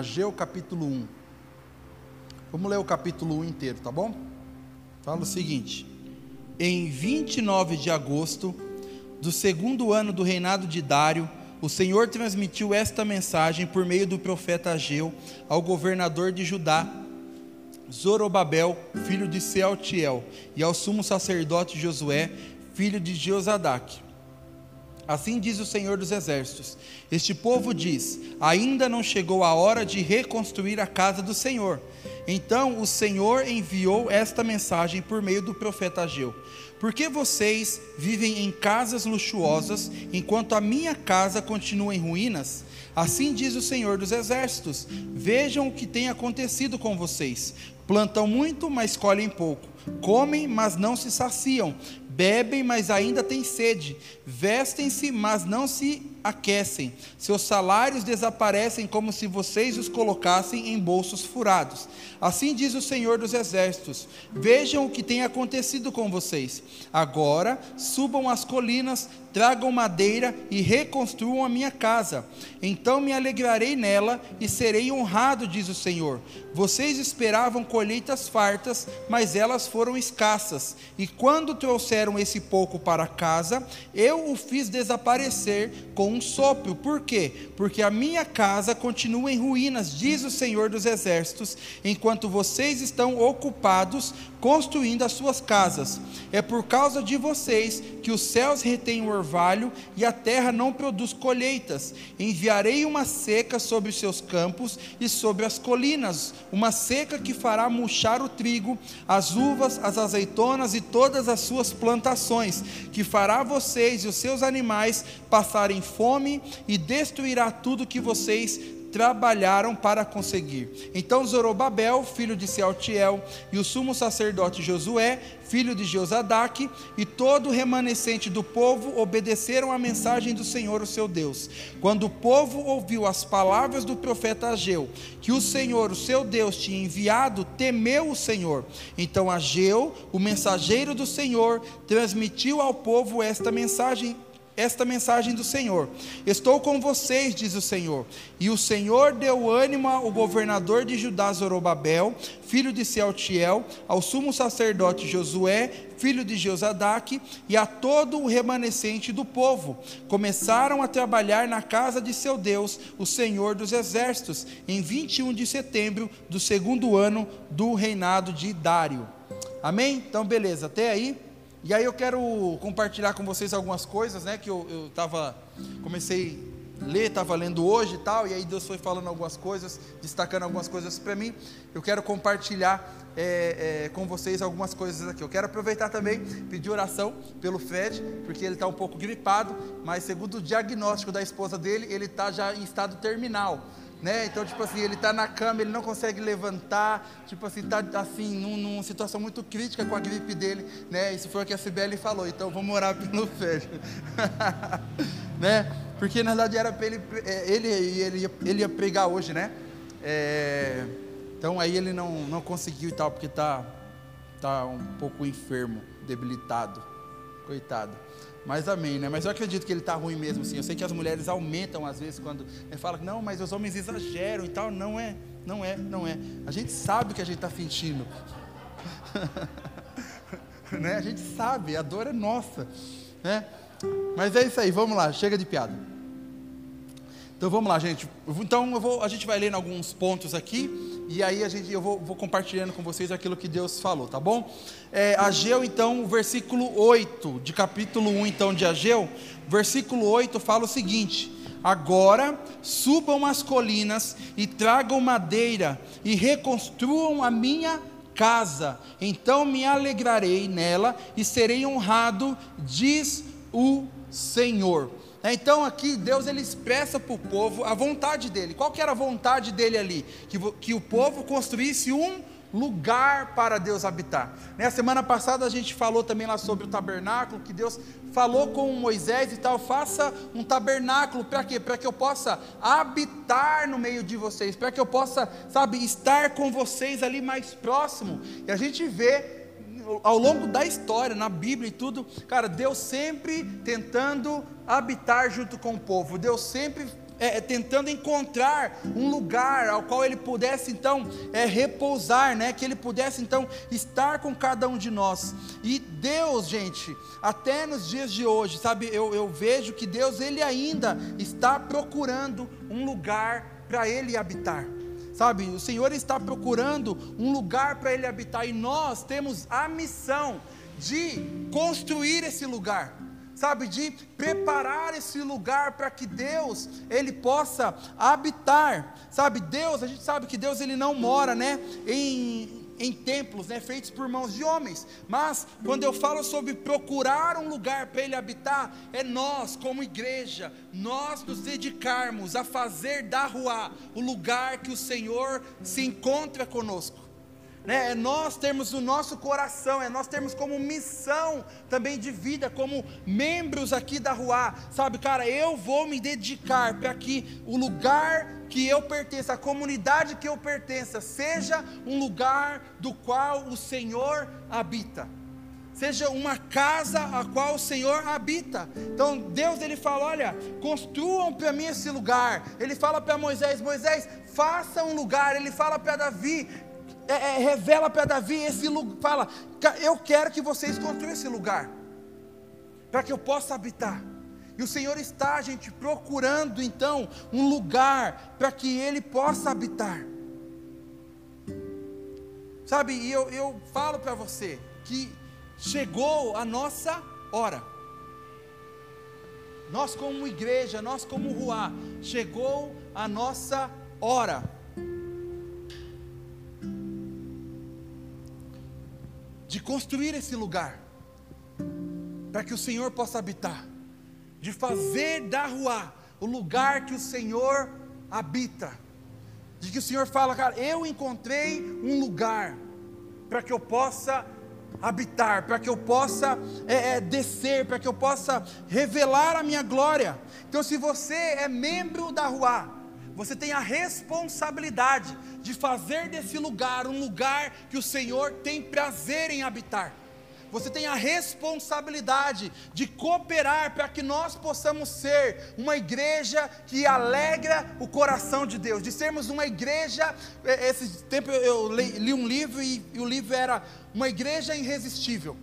Ageu capítulo 1. Vamos ler o capítulo 1 inteiro, tá bom? Fala o seguinte: Em 29 de agosto do segundo ano do reinado de Dário, o Senhor transmitiu esta mensagem por meio do profeta Ageu ao governador de Judá, Zorobabel, filho de Sealtiel, e ao sumo sacerdote Josué, filho de Josadac. Assim diz o Senhor dos Exércitos: Este povo diz: Ainda não chegou a hora de reconstruir a casa do Senhor. Então o Senhor enviou esta mensagem por meio do profeta Ageu: Por que vocês vivem em casas luxuosas, enquanto a minha casa continua em ruínas? Assim diz o Senhor dos Exércitos: Vejam o que tem acontecido com vocês. Plantam muito, mas colhem pouco. Comem, mas não se saciam. Bebem, mas ainda têm sede. Vestem-se, mas não se aquecem. Seus salários desaparecem como se vocês os colocassem em bolsos furados. Assim diz o Senhor dos Exércitos: Vejam o que tem acontecido com vocês. Agora subam as colinas, tragam madeira e reconstruam a minha casa. Então me alegrarei nela e serei honrado, diz o Senhor. Vocês esperavam colheitas fartas, mas elas foram escassas. E quando trouxeram esse pouco para casa, eu o fiz desaparecer com um sopro. Por quê? Porque a minha casa continua em ruínas, diz o Senhor dos Exércitos, enquanto vocês estão ocupados construindo as suas casas. É por causa de vocês que os céus retêm o orvalho e a terra não produz colheitas. Enviarei uma seca sobre os seus campos e sobre as colinas, uma seca que fará murchar o trigo, as uvas, as azeitonas e todas as suas plantações, que fará vocês e os seus animais passarem fome e destruirá tudo que vocês trabalharam para conseguir. Então Zorobabel, filho de Sealtiel, e o sumo sacerdote Josué, filho de Josadaque, e todo o remanescente do povo obedeceram à mensagem do Senhor, o seu Deus. Quando o povo ouviu as palavras do profeta Ageu, que o Senhor, o seu Deus, tinha enviado, temeu o Senhor. Então Ageu, o mensageiro do Senhor, transmitiu ao povo esta mensagem esta mensagem do Senhor: Estou com vocês, diz o Senhor. E o Senhor deu ânimo ao governador de Judá, Zorobabel, filho de Sealtiel, ao sumo sacerdote Josué, filho de Josadaque, e a todo o remanescente do povo. Começaram a trabalhar na casa de seu Deus, o Senhor dos Exércitos, em 21 de setembro do segundo ano do reinado de Dário. Amém? Então, beleza, até aí. E aí eu quero compartilhar com vocês algumas coisas, né? Que eu, eu tava, comecei a ler, estava lendo hoje e tal, e aí Deus foi falando algumas coisas, destacando algumas coisas para mim. Eu quero compartilhar é, é, com vocês algumas coisas aqui. Eu quero aproveitar também, pedir oração pelo Fred, porque ele está um pouco gripado, mas segundo o diagnóstico da esposa dele, ele está já em estado terminal né? Então, tipo assim, ele está na cama, ele não consegue levantar, tipo assim, está assim, num, numa situação muito crítica com a gripe dele, né? Isso foi o que a Sibeli falou, então vamos orar pelo Fred, né? Porque na verdade era para ele, é, ele, ele, ia, ele ia pregar hoje, né? É, então aí ele não, não conseguiu e tal, porque está tá um pouco enfermo, debilitado, coitado. Mas amém, né? Mas eu acredito que ele está ruim mesmo, sim. Eu sei que as mulheres aumentam às vezes quando né, fala que não, mas os homens exageram e tal. Não é, não é, não é. A gente sabe que a gente está fingindo. né? A gente sabe, a dor é nossa, né? Mas é isso aí, vamos lá, chega de piada. Então vamos lá, gente. Então vou, a gente vai lendo alguns pontos aqui e aí a gente, eu vou, vou, compartilhando com vocês aquilo que Deus falou, tá bom? É, Ageu, então, versículo 8, de capítulo 1, então, de Ageu, versículo 8 fala o seguinte: Agora subam as colinas e tragam madeira e reconstruam a minha casa, então me alegrarei nela e serei honrado, diz o Senhor. Né, então aqui Deus ele expressa para o povo a vontade dele. Qual que era a vontade dele ali? Que, que o povo construísse um lugar para Deus habitar. Né, semana passada a gente falou também lá sobre o tabernáculo, que Deus falou com Moisés e tal, faça um tabernáculo para quê? Para que eu possa habitar no meio de vocês, para que eu possa, sabe, estar com vocês ali mais próximo. E a gente vê ao longo da história, na Bíblia e tudo, cara, Deus sempre tentando habitar junto com o povo, Deus sempre é, é, tentando encontrar um lugar ao qual ele pudesse então é, repousar, né? Que ele pudesse então estar com cada um de nós. E Deus, gente, até nos dias de hoje, sabe, eu, eu vejo que Deus ele ainda está procurando um lugar para ele habitar. Sabe, o Senhor está procurando um lugar para ele habitar e nós temos a missão de construir esse lugar sabe, de preparar esse lugar para que Deus ele possa habitar, sabe? Deus, a gente sabe que Deus ele não mora, né, em em templos, né, feitos por mãos de homens. Mas quando eu falo sobre procurar um lugar para ele habitar, é nós como igreja, nós nos dedicarmos a fazer da rua o lugar que o Senhor se encontra conosco né? é nós termos o nosso coração, é nós termos como missão também de vida, como membros aqui da rua, sabe, cara, eu vou me dedicar para que o lugar que eu pertença, a comunidade que eu pertença, seja um lugar do qual o Senhor habita. Seja uma casa a qual o Senhor habita. Então Deus ele fala: olha, construam para mim esse lugar. Ele fala para Moisés: Moisés, faça um lugar. Ele fala para Davi: é, é, revela para Davi esse lugar, fala, eu quero que vocês construam esse lugar, para que eu possa habitar. E o Senhor está, gente, procurando então um lugar para que Ele possa habitar. Sabe, e eu, eu falo para você que chegou a nossa hora. Nós, como igreja, nós, como Ruá, chegou a nossa hora. De construir esse lugar, para que o Senhor possa habitar, de fazer da rua o lugar que o Senhor habita, de que o Senhor fala, cara, eu encontrei um lugar para que eu possa habitar, para que eu possa é, é, descer, para que eu possa revelar a minha glória. Então, se você é membro da rua, você tem a responsabilidade de fazer desse lugar um lugar que o Senhor tem prazer em habitar. Você tem a responsabilidade de cooperar para que nós possamos ser uma igreja que alegra o coração de Deus, de sermos uma igreja. É, esse tempo eu li um livro e o livro era Uma Igreja Irresistível.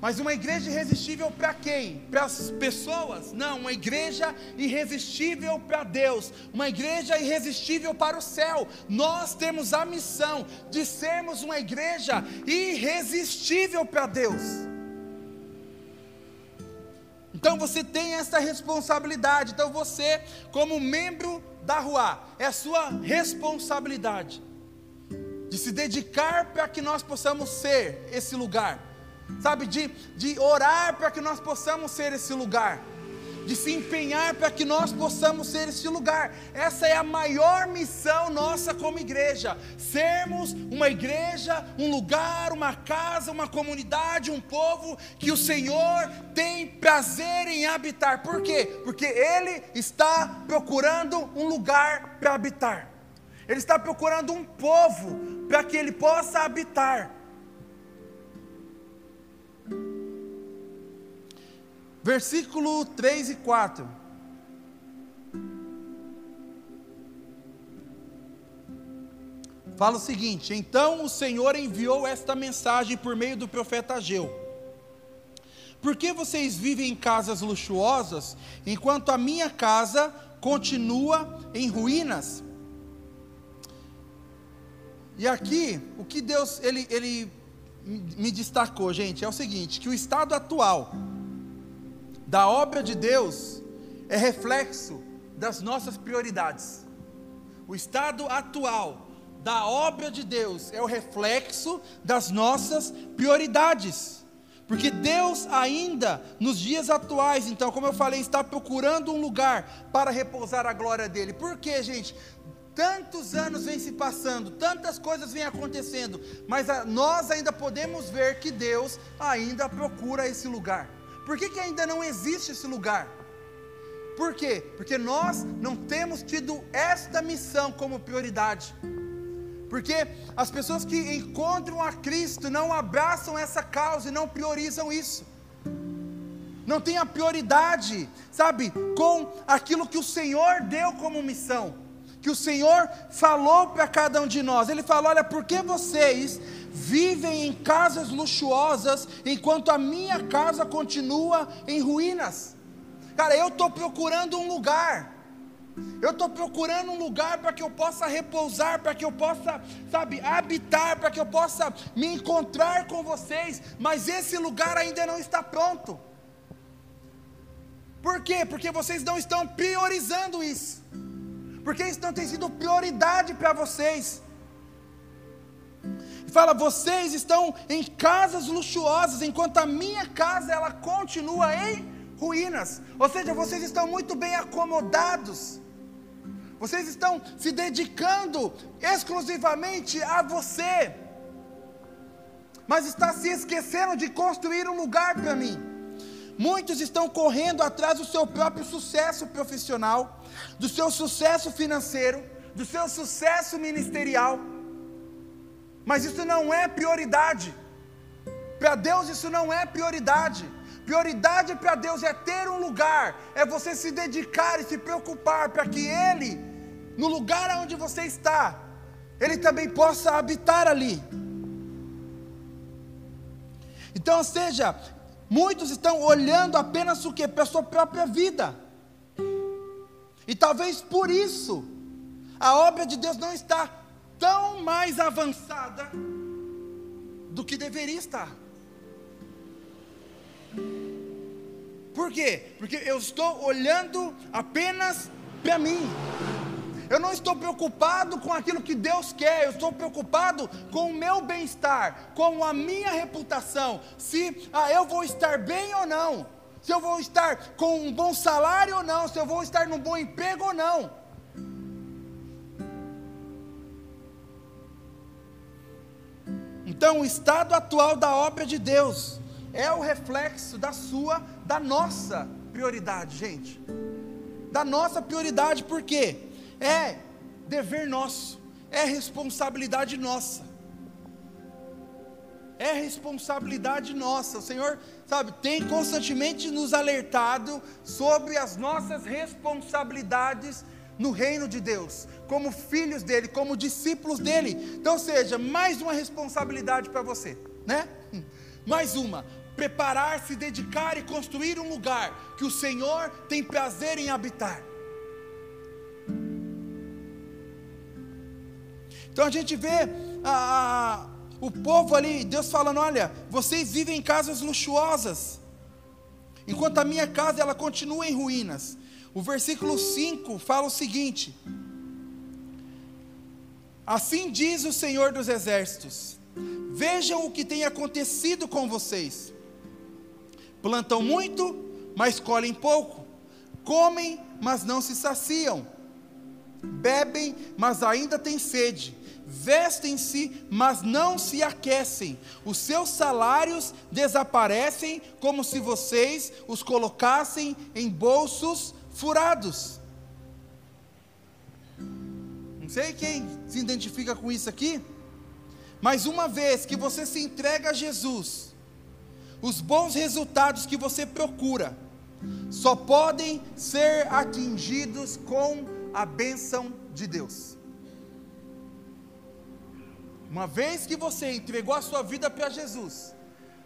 Mas uma igreja irresistível para quem? Para as pessoas? Não, uma igreja irresistível para Deus, uma igreja irresistível para o céu. Nós temos a missão de sermos uma igreja irresistível para Deus. Então você tem essa responsabilidade. Então você, como membro da rua, é a sua responsabilidade de se dedicar para que nós possamos ser esse lugar sabe, de, de orar para que nós possamos ser esse lugar, de se empenhar para que nós possamos ser esse lugar. Essa é a maior missão nossa como igreja: sermos uma igreja, um lugar, uma casa, uma comunidade, um povo que o Senhor tem prazer em habitar. Por quê? Porque Ele está procurando um lugar para habitar. Ele está procurando um povo para que Ele possa habitar. Versículo 3 e 4. Fala o seguinte: Então o Senhor enviou esta mensagem por meio do profeta Ageu. Por que vocês vivem em casas luxuosas, enquanto a minha casa continua em ruínas? E aqui, o que Deus ele, ele me destacou, gente, é o seguinte: que o estado atual da obra de Deus é reflexo das nossas prioridades. O estado atual da obra de Deus é o reflexo das nossas prioridades. Porque Deus ainda, nos dias atuais, então, como eu falei, está procurando um lugar para repousar a glória dele. Por quê, gente? Tantos anos vêm se passando, tantas coisas vêm acontecendo, mas a, nós ainda podemos ver que Deus ainda procura esse lugar. Por que, que ainda não existe esse lugar? Por quê? Porque nós não temos tido esta missão como prioridade. Porque as pessoas que encontram a Cristo não abraçam essa causa e não priorizam isso. não tenha prioridade, sabe, com aquilo que o Senhor deu como missão, que o Senhor falou para cada um de nós. Ele falou: Olha, por que vocês vivem em casas luxuosas enquanto a minha casa continua em ruínas? Cara, eu estou procurando um lugar. Eu estou procurando um lugar para que eu possa repousar, para que eu possa, sabe, habitar, para que eu possa me encontrar com vocês, mas esse lugar ainda não está pronto. Por quê? Porque vocês não estão priorizando isso. Porque isso não tem sido prioridade para vocês. Fala, vocês estão em casas luxuosas, enquanto a minha casa ela continua em ruínas. Ou seja, vocês estão muito bem acomodados. Vocês estão se dedicando exclusivamente a você. Mas está se esquecendo de construir um lugar para mim. Muitos estão correndo atrás do seu próprio sucesso profissional, do seu sucesso financeiro, do seu sucesso ministerial. Mas isso não é prioridade. Para Deus isso não é prioridade. Prioridade para Deus é ter um lugar, é você se dedicar e se preocupar para que Ele, no lugar onde você está, Ele também possa habitar ali. Então, seja, Muitos estão olhando apenas o que? Para a sua própria vida. E talvez por isso a obra de Deus não está tão mais avançada do que deveria estar. Por quê? Porque eu estou olhando apenas para mim. Eu não estou preocupado com aquilo que Deus quer, eu estou preocupado com o meu bem-estar, com a minha reputação, se ah, eu vou estar bem ou não, se eu vou estar com um bom salário ou não, se eu vou estar num bom emprego ou não. Então, o estado atual da obra de Deus é o reflexo da sua, da nossa prioridade, gente. Da nossa prioridade, por quê? é dever nosso, é responsabilidade nossa. É responsabilidade nossa. O Senhor, sabe, tem constantemente nos alertado sobre as nossas responsabilidades no reino de Deus, como filhos dele, como discípulos dele. Então, seja, mais uma responsabilidade para você, né? Mais uma, preparar-se, dedicar e construir um lugar que o Senhor tem prazer em habitar. Então a gente vê a, a, o povo ali, Deus falando: olha, vocês vivem em casas luxuosas, enquanto a minha casa ela continua em ruínas. O versículo 5 fala o seguinte: Assim diz o Senhor dos Exércitos: Vejam o que tem acontecido com vocês. Plantam muito, mas colhem pouco. Comem, mas não se saciam. Bebem, mas ainda têm sede vestem-se, mas não se aquecem. Os seus salários desaparecem como se vocês os colocassem em bolsos furados. Não sei quem se identifica com isso aqui, mas uma vez que você se entrega a Jesus, os bons resultados que você procura só podem ser atingidos com a bênção de Deus. Uma vez que você entregou a sua vida para Jesus,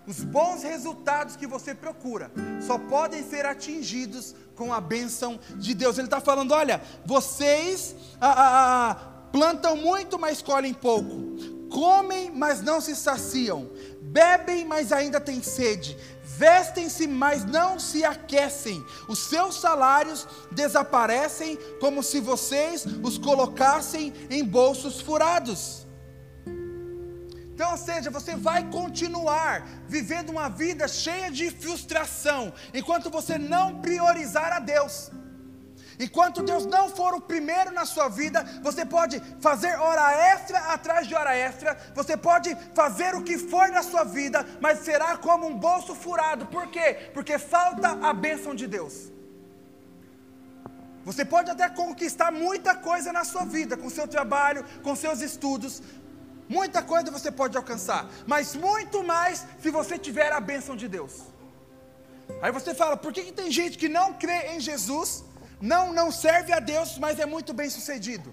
os bons resultados que você procura só podem ser atingidos com a bênção de Deus. Ele está falando: olha, vocês ah, ah, ah, plantam muito, mas colhem pouco, comem, mas não se saciam, bebem, mas ainda têm sede, vestem-se, mas não se aquecem, os seus salários desaparecem como se vocês os colocassem em bolsos furados. Então, ou seja, você vai continuar vivendo uma vida cheia de frustração, enquanto você não priorizar a Deus. Enquanto Deus não for o primeiro na sua vida, você pode fazer hora extra atrás de hora extra, você pode fazer o que for na sua vida, mas será como um bolso furado. Por quê? Porque falta a bênção de Deus. Você pode até conquistar muita coisa na sua vida, com seu trabalho, com seus estudos, Muita coisa você pode alcançar, mas muito mais se você tiver a bênção de Deus. Aí você fala, por que, que tem gente que não crê em Jesus, não, não serve a Deus, mas é muito bem sucedido?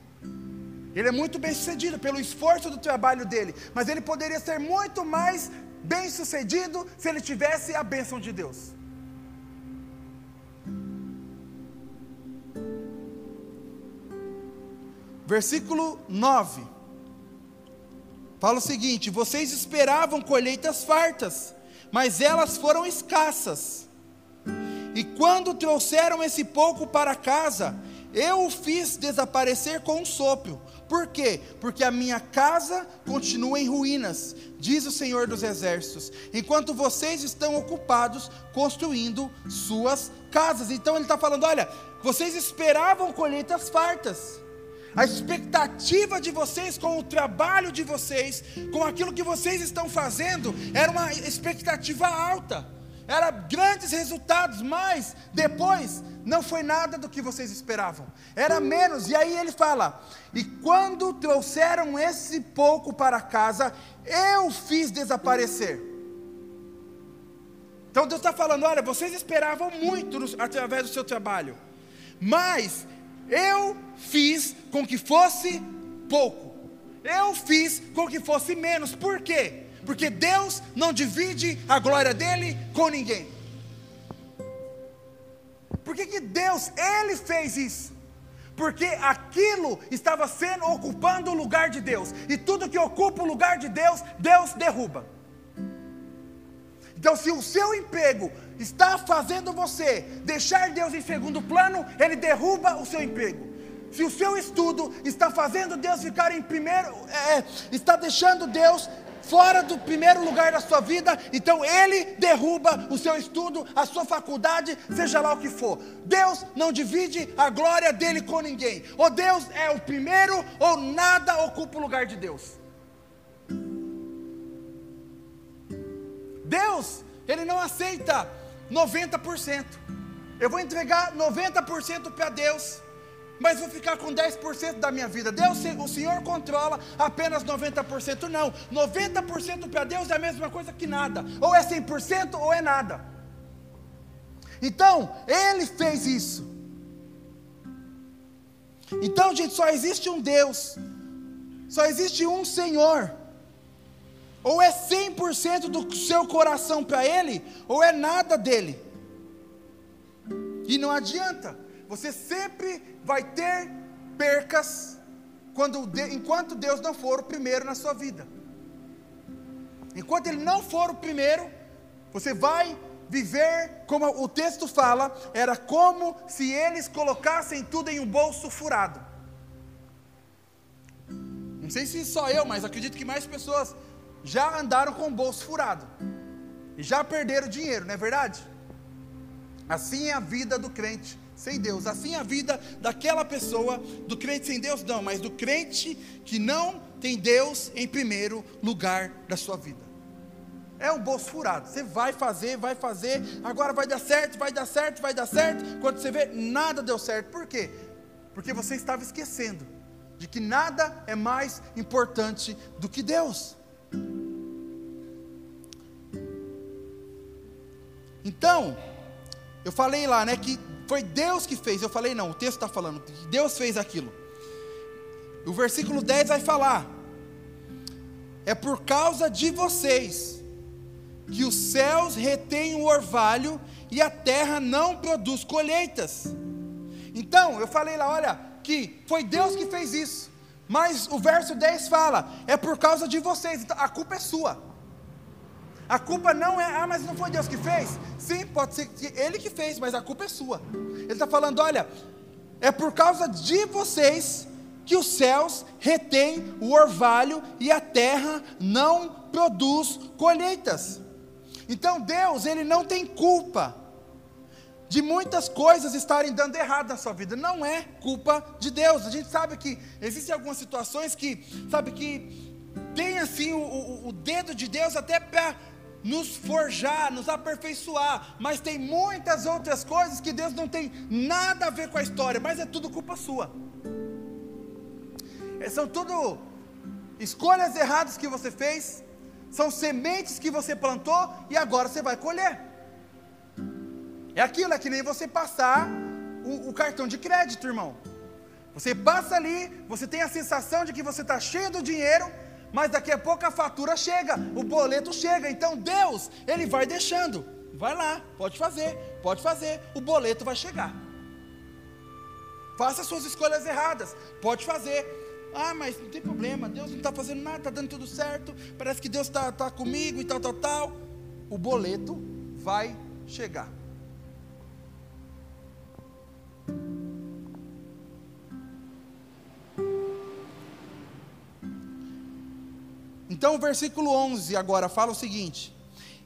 Ele é muito bem sucedido pelo esforço do trabalho dele, mas ele poderia ser muito mais bem sucedido se ele tivesse a bênção de Deus. Versículo 9. Fala o seguinte: Vocês esperavam colheitas fartas, mas elas foram escassas. E quando trouxeram esse pouco para casa, eu o fiz desaparecer com um sopro. Por quê? Porque a minha casa continua em ruínas, diz o Senhor dos Exércitos, enquanto vocês estão ocupados construindo suas casas. Então ele está falando: olha, vocês esperavam colheitas fartas. A expectativa de vocês com o trabalho de vocês, com aquilo que vocês estão fazendo, era uma expectativa alta, era grandes resultados, mas depois não foi nada do que vocês esperavam, era menos. E aí ele fala: E quando trouxeram esse pouco para casa, eu fiz desaparecer. Então Deus está falando: olha, vocês esperavam muito através do seu trabalho, mas eu fiz com que fosse pouco. Eu fiz com que fosse menos. Por quê? Porque Deus não divide a glória dele com ninguém. Por que, que Deus, Ele fez isso? Porque aquilo estava sendo ocupando o lugar de Deus. E tudo que ocupa o lugar de Deus, Deus derruba. Então, se o seu emprego está fazendo você deixar Deus em segundo plano, Ele derruba o seu emprego. Se o seu estudo está fazendo Deus ficar em primeiro, é, está deixando Deus fora do primeiro lugar da sua vida, então Ele derruba o seu estudo, a sua faculdade, seja lá o que for. Deus não divide a glória dele com ninguém. Ou Deus é o primeiro, ou nada ocupa o lugar de Deus. Deus, Ele não aceita 90%. Eu vou entregar 90% para Deus, mas vou ficar com 10% da minha vida. Deus, o Senhor controla apenas 90%. Não, 90% para Deus é a mesma coisa que nada. Ou é 100% ou é nada. Então, Ele fez isso. Então, gente, só existe um Deus, só existe um Senhor. Ou é 100% do seu coração para Ele, ou é nada dele. E não adianta, você sempre vai ter percas quando, enquanto Deus não for o primeiro na sua vida. Enquanto Ele não for o primeiro, você vai viver, como o texto fala, era como se eles colocassem tudo em um bolso furado. Não sei se só eu, mas acredito que mais pessoas já andaram com o bolso furado e já perderam dinheiro, não é verdade? Assim é a vida do crente sem Deus, assim é a vida daquela pessoa, do crente sem Deus, não, mas do crente que não tem Deus em primeiro lugar da sua vida. É um bolso furado. Você vai fazer, vai fazer, agora vai dar certo, vai dar certo, vai dar certo. Quando você vê, nada deu certo. Por quê? Porque você estava esquecendo de que nada é mais importante do que Deus. Então, eu falei lá, né, que foi Deus que fez. Eu falei, não, o texto está falando que Deus fez aquilo. O versículo 10 vai falar: é por causa de vocês que os céus retêm o orvalho e a terra não produz colheitas. Então, eu falei lá, olha, que foi Deus que fez isso. Mas o verso 10 fala: é por causa de vocês, então, a culpa é sua. A culpa não é, ah, mas não foi Deus que fez? Sim, pode ser que Ele que fez, mas a culpa é sua. Ele está falando: olha, é por causa de vocês que os céus retêm o orvalho e a terra não produz colheitas. Então Deus, Ele não tem culpa de muitas coisas estarem dando errado na sua vida. Não é culpa de Deus. A gente sabe que existem algumas situações que, sabe, que tem assim o, o, o dedo de Deus até para nos forjar, nos aperfeiçoar, mas tem muitas outras coisas que Deus não tem nada a ver com a história, mas é tudo culpa sua. É, são tudo escolhas erradas que você fez, são sementes que você plantou e agora você vai colher. É aquilo, é que nem você passar o, o cartão de crédito, irmão. Você passa ali, você tem a sensação de que você está cheio do dinheiro, mas daqui a pouco a fatura chega, o boleto chega. Então Deus, Ele vai deixando. Vai lá, pode fazer, pode fazer, o boleto vai chegar. Faça suas escolhas erradas, pode fazer. Ah, mas não tem problema, Deus não está fazendo nada, está dando tudo certo, parece que Deus está tá comigo e tal, tal, tal. O boleto vai chegar. Então o versículo 11 agora fala o seguinte: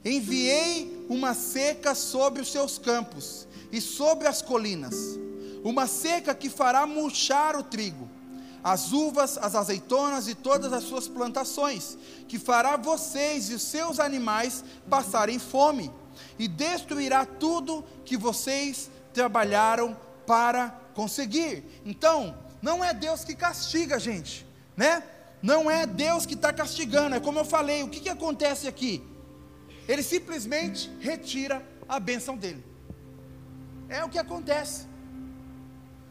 Enviei uma seca sobre os seus campos e sobre as colinas, uma seca que fará murchar o trigo, as uvas, as azeitonas e todas as suas plantações, que fará vocês e os seus animais passarem fome, e destruirá tudo que vocês trabalharam para conseguir. Então, não é Deus que castiga a gente, né? Não é Deus que está castigando, é como eu falei, o que, que acontece aqui? Ele simplesmente retira a bênção dele. É o que acontece.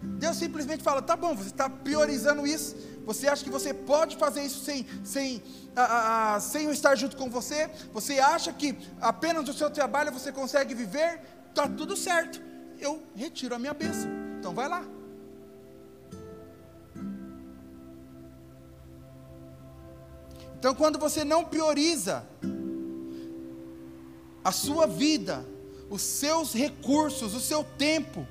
Deus simplesmente fala: tá bom, você está priorizando isso, você acha que você pode fazer isso sem, sem, a, a, sem eu estar junto com você, você acha que apenas do seu trabalho você consegue viver, está tudo certo, eu retiro a minha bênção, então vai lá. Então, quando você não prioriza a sua vida, os seus recursos, o seu tempo,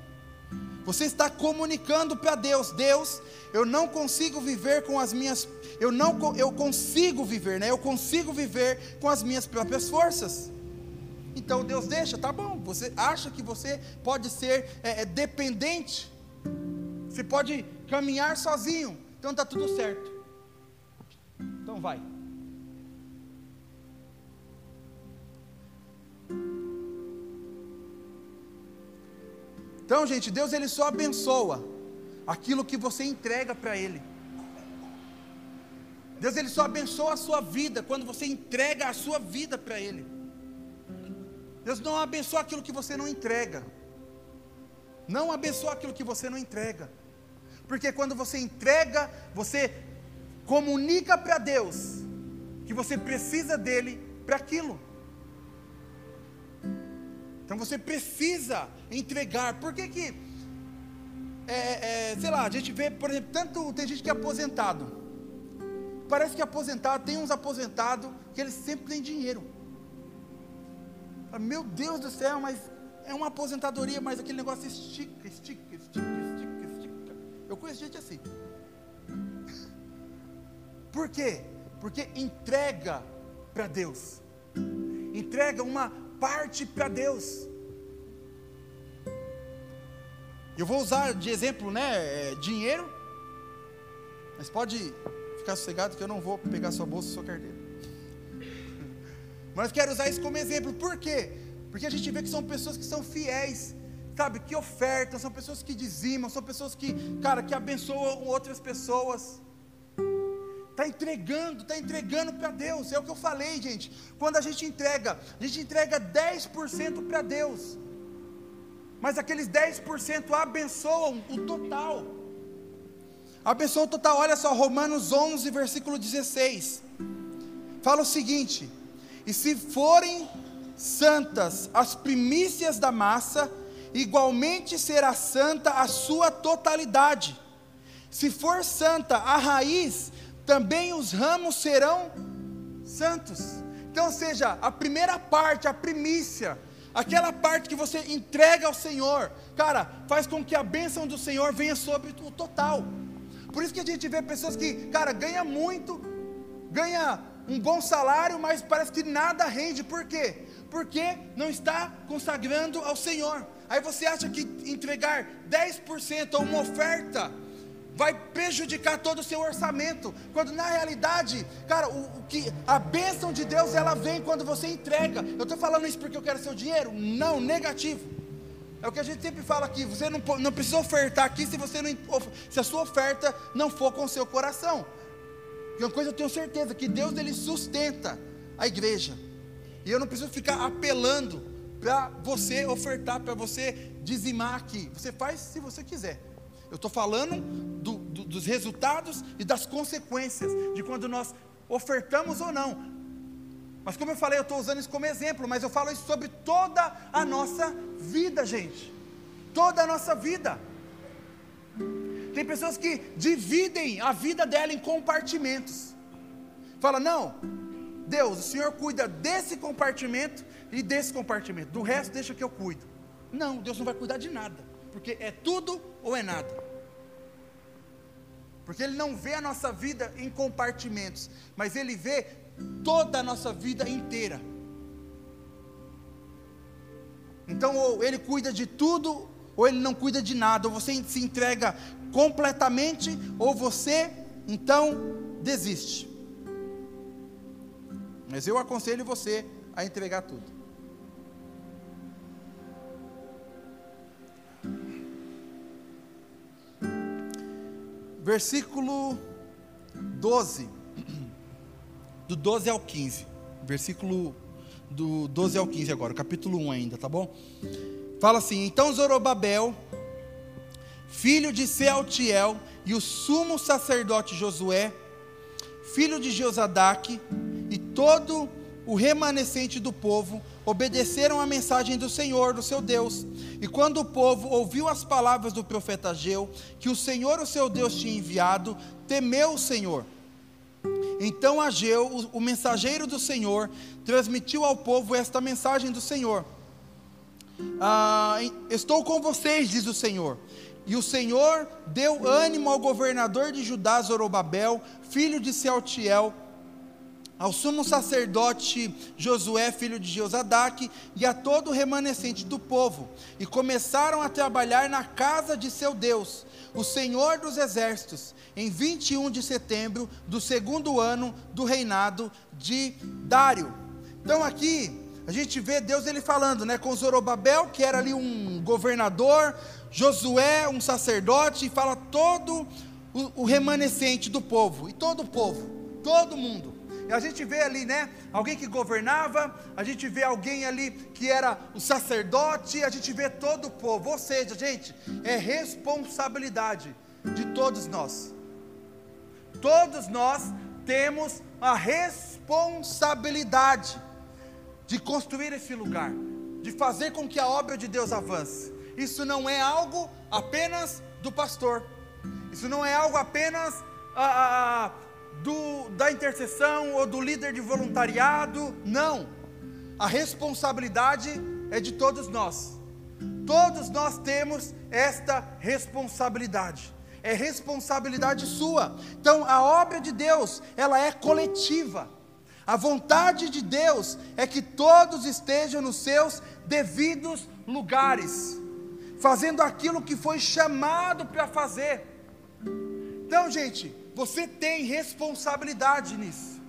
você está comunicando para Deus: Deus, eu não consigo viver com as minhas, eu não, eu consigo viver, né? Eu consigo viver com as minhas próprias forças. Então Deus deixa, tá bom. Você acha que você pode ser é, é, dependente? Você pode caminhar sozinho? Então tá tudo certo. Então vai. Então, gente, Deus ele só abençoa aquilo que você entrega para ele. Deus ele só abençoa a sua vida quando você entrega a sua vida para ele. Deus não abençoa aquilo que você não entrega. Não abençoa aquilo que você não entrega. Porque quando você entrega, você comunica para Deus que você precisa dele para aquilo. Então você precisa entregar. Por que que, é, é, sei lá, a gente vê, por exemplo, tanto tem gente que é aposentado. Parece que aposentado, tem uns aposentados que eles sempre têm dinheiro. Meu Deus do céu, mas é uma aposentadoria, mas aquele negócio estica, estica, estica, estica, estica. Eu conheço gente assim. Por quê? Porque entrega para Deus. Entrega uma, parte para Deus. Eu vou usar de exemplo, né, é, dinheiro, mas pode ficar sossegado que eu não vou pegar sua bolsa, sua carteira. Mas quero usar isso como exemplo, por quê? Porque a gente vê que são pessoas que são fiéis, sabe, que ofertam, são pessoas que dizimam, são pessoas que, cara, que abençoam outras pessoas. Está entregando, está entregando para Deus. É o que eu falei, gente. Quando a gente entrega, a gente entrega 10% para Deus. Mas aqueles 10% abençoam o total. Abençoam o total. Olha só, Romanos 11, versículo 16. Fala o seguinte: E se forem santas as primícias da massa, igualmente será santa a sua totalidade. Se for santa a raiz, também os ramos serão santos. Então, seja, a primeira parte, a primícia, aquela parte que você entrega ao Senhor, cara, faz com que a bênção do Senhor venha sobre o total. Por isso que a gente vê pessoas que, cara, ganha muito, ganha um bom salário, mas parece que nada rende. Por quê? Porque não está consagrando ao Senhor. Aí você acha que entregar 10% a uma oferta vai prejudicar todo o seu orçamento, quando na realidade, cara, o, o, que a bênção de Deus ela vem quando você entrega. Eu estou falando isso porque eu quero seu dinheiro? Não, negativo. É o que a gente sempre fala aqui. Você não, não precisa ofertar aqui se você não se a sua oferta não for com o seu coração. E uma coisa eu tenho certeza que Deus ele sustenta a igreja. E eu não preciso ficar apelando para você ofertar, para você dizimar aqui. Você faz se você quiser. Eu estou falando do, do, dos resultados e das consequências de quando nós ofertamos ou não. Mas como eu falei, eu estou usando isso como exemplo, mas eu falo isso sobre toda a nossa vida, gente. Toda a nossa vida. Tem pessoas que dividem a vida dela em compartimentos. Fala, não, Deus, o Senhor cuida desse compartimento e desse compartimento. Do resto, deixa que eu cuido. Não, Deus não vai cuidar de nada. Porque é tudo ou é nada. Porque Ele não vê a nossa vida em compartimentos, mas Ele vê toda a nossa vida inteira. Então, ou Ele cuida de tudo, ou Ele não cuida de nada. Ou você se entrega completamente, ou você, então, desiste. Mas eu aconselho você a entregar tudo. Versículo 12, do 12 ao 15, versículo do 12 ao 15 agora, capítulo 1 ainda, tá bom? Fala assim: Então Zorobabel, filho de Sealtiel, e o sumo sacerdote Josué, filho de Josadaque, e todo o remanescente do povo, obedeceram à mensagem do Senhor, do seu Deus. E quando o povo ouviu as palavras do profeta Ageu, que o Senhor, o seu Deus, tinha enviado, temeu o Senhor. Então Ageu, o, o mensageiro do Senhor, transmitiu ao povo esta mensagem do Senhor: ah, Estou com vocês, diz o Senhor. E o Senhor deu ânimo ao governador de Judá, Zorobabel, filho de Sealtiel, ao sumo sacerdote Josué, filho de Josadaque, e a todo o remanescente do povo, e começaram a trabalhar na casa de seu Deus, o Senhor dos Exércitos, em 21 de setembro do segundo ano do reinado de Dário. Então aqui a gente vê Deus ele falando, né, com Zorobabel, que era ali um governador, Josué, um sacerdote, e fala todo o, o remanescente do povo, e todo o povo, todo mundo a gente vê ali, né? Alguém que governava, a gente vê alguém ali que era o sacerdote, a gente vê todo o povo. Ou seja, gente, é responsabilidade de todos nós. Todos nós temos a responsabilidade de construir esse lugar, de fazer com que a obra de Deus avance. Isso não é algo apenas do pastor. Isso não é algo apenas ah, do, da intercessão ou do líder de voluntariado, não. A responsabilidade é de todos nós. Todos nós temos esta responsabilidade. É responsabilidade sua. Então, a obra de Deus, ela é coletiva. A vontade de Deus é que todos estejam nos seus devidos lugares, fazendo aquilo que foi chamado para fazer. Então, gente, você tem responsabilidade nisso.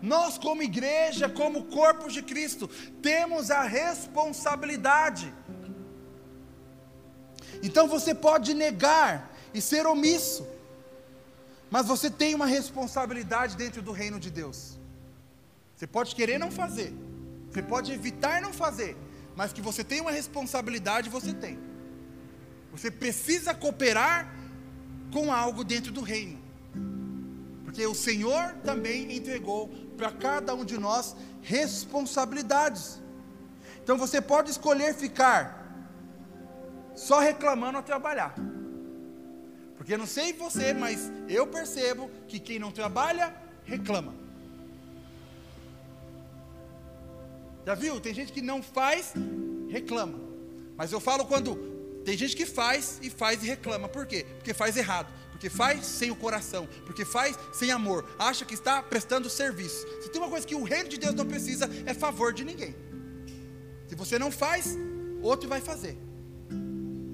Nós, como igreja, como corpo de Cristo, temos a responsabilidade. Então você pode negar e ser omisso, mas você tem uma responsabilidade dentro do reino de Deus. Você pode querer não fazer, você pode evitar não fazer, mas que você tem uma responsabilidade, você tem. Você precisa cooperar com algo dentro do reino porque o Senhor também entregou para cada um de nós responsabilidades. Então você pode escolher ficar só reclamando a trabalhar. Porque não sei você, mas eu percebo que quem não trabalha, reclama. Já viu? Tem gente que não faz, reclama. Mas eu falo quando tem gente que faz e faz e reclama. Por quê? Porque faz errado porque faz sem o coração, porque faz sem amor, acha que está prestando serviço. Se tem uma coisa que o reino de Deus não precisa, é favor de ninguém. Se você não faz, outro vai fazer.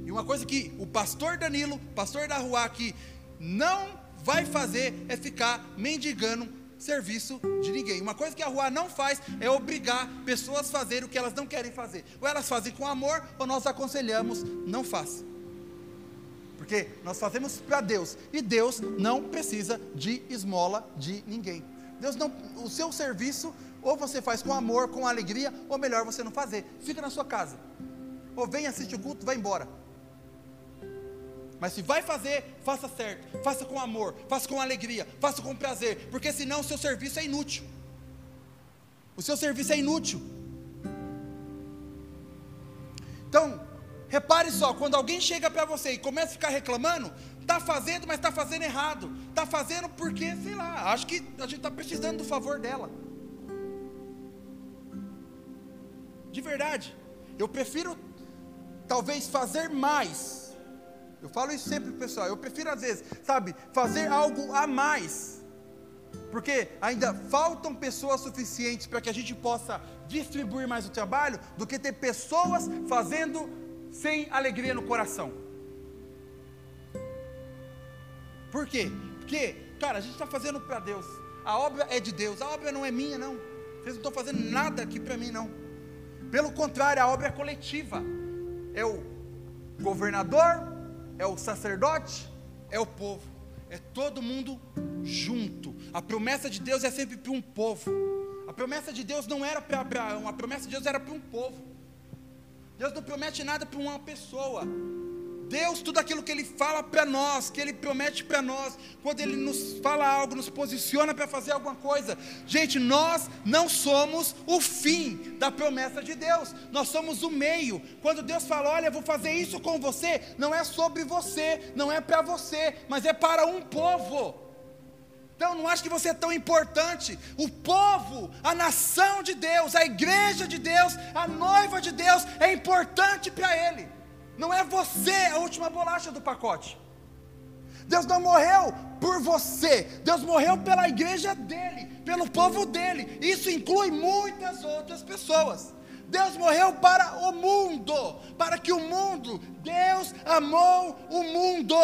E uma coisa que o pastor Danilo, pastor da rua aqui, não vai fazer é ficar mendigando serviço de ninguém. Uma coisa que a rua não faz é obrigar pessoas a fazer o que elas não querem fazer. Ou elas fazem com amor, ou nós aconselhamos, não faça porque nós fazemos para Deus e Deus não precisa de esmola de ninguém. Deus não, o seu serviço ou você faz com amor, com alegria, ou melhor você não fazer. Fica na sua casa. Ou vem assistir o culto, vai embora. Mas se vai fazer, faça certo, faça com amor, faça com alegria, faça com prazer, porque senão o seu serviço é inútil. O seu serviço é inútil. Então, repare só, quando alguém chega para você e começa a ficar reclamando, está fazendo, mas está fazendo errado. Está fazendo porque, sei lá, acho que a gente está precisando do favor dela. De verdade, eu prefiro talvez fazer mais eu falo isso sempre pessoal. Eu prefiro às vezes, sabe, fazer algo a mais. Porque ainda faltam pessoas suficientes para que a gente possa distribuir mais o trabalho do que ter pessoas fazendo sem alegria no coração. Por quê? Porque, cara, a gente está fazendo para Deus. A obra é de Deus. A obra não é minha, não. Vocês não estão fazendo nada aqui para mim, não. Pelo contrário, a obra é coletiva. É o governador, é o sacerdote, é o povo, é todo mundo junto. A promessa de Deus é sempre para um povo. A promessa de Deus não era para Abraão, a promessa de Deus era para um povo. Deus não promete nada para uma pessoa. Deus, tudo aquilo que Ele fala para nós, que Ele promete para nós, quando Ele nos fala algo, nos posiciona para fazer alguma coisa, gente, nós não somos o fim da promessa de Deus, nós somos o meio. Quando Deus fala, olha, eu vou fazer isso com você, não é sobre você, não é para você, mas é para um povo. Então não acho que você é tão importante. O povo, a nação de Deus, a igreja de Deus, a noiva de Deus é importante para Ele. Não é você a última bolacha do pacote. Deus não morreu por você, Deus morreu pela igreja dele, pelo povo dele. Isso inclui muitas outras pessoas. Deus morreu para o mundo, para que o mundo, Deus amou o mundo.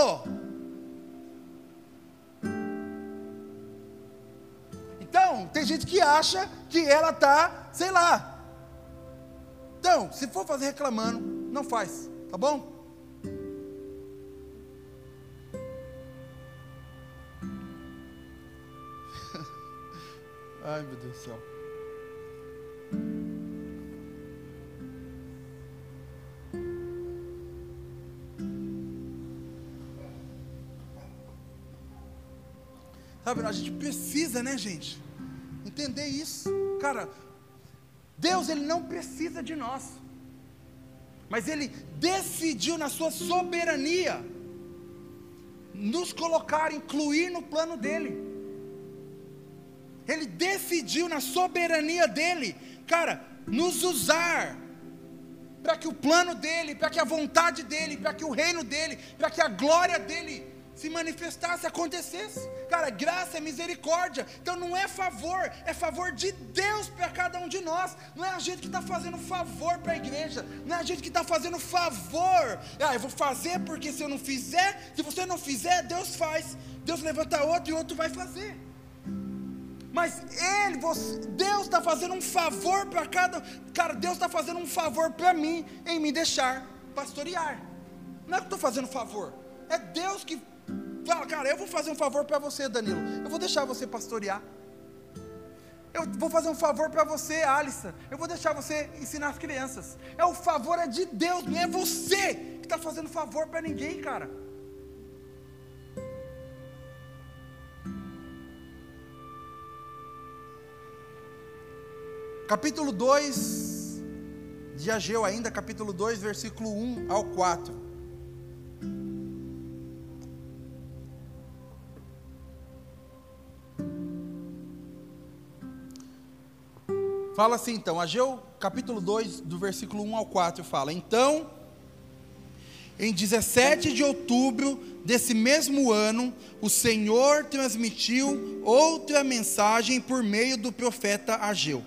Então, tem gente que acha que ela está, sei lá. Então, se for fazer reclamando, não faz. Tá bom? Ai, meu Deus do céu. Sabe, a gente precisa, né, gente? Entender isso. Cara, Deus, Ele não precisa de nós mas Ele decidiu na sua soberania nos colocar, incluir no plano dele. Ele decidiu na soberania dele, cara, nos usar para que o plano dele, para que a vontade dele, para que o reino dele, para que a glória dele se manifestasse, acontecesse. Cara, graça é misericórdia. Então não é favor, é favor de Deus para cada um de nós. Não é a gente que está fazendo favor para a igreja. Não é a gente que está fazendo favor. Ah, eu vou fazer porque se eu não fizer, se você não fizer, Deus faz. Deus levanta outro e outro vai fazer. Mas Ele, você, Deus está fazendo um favor para cada. Cara, Deus está fazendo um favor para mim em me deixar pastorear. Não é que estou fazendo favor. É Deus que Fala, cara, eu vou fazer um favor para você, Danilo. Eu vou deixar você pastorear. Eu vou fazer um favor para você, Alissa. Eu vou deixar você ensinar as crianças. É o favor é de Deus, não é você que está fazendo favor para ninguém, cara. Capítulo 2 de Ageu ainda, capítulo 2, versículo 1 ao 4. Fala assim então, Ageu capítulo 2, do versículo 1 ao 4, fala: Então, em 17 de outubro desse mesmo ano, o Senhor transmitiu outra mensagem por meio do profeta Ageu.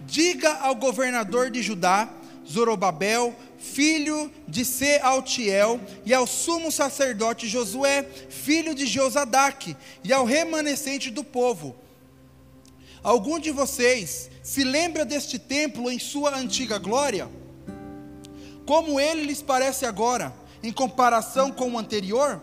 Diga ao governador de Judá, Zorobabel, filho de Sealtiel, e ao sumo sacerdote Josué, filho de Josadaque, e ao remanescente do povo: Algum de vocês se lembra deste templo em sua antiga glória? Como ele lhes parece agora, em comparação com o anterior?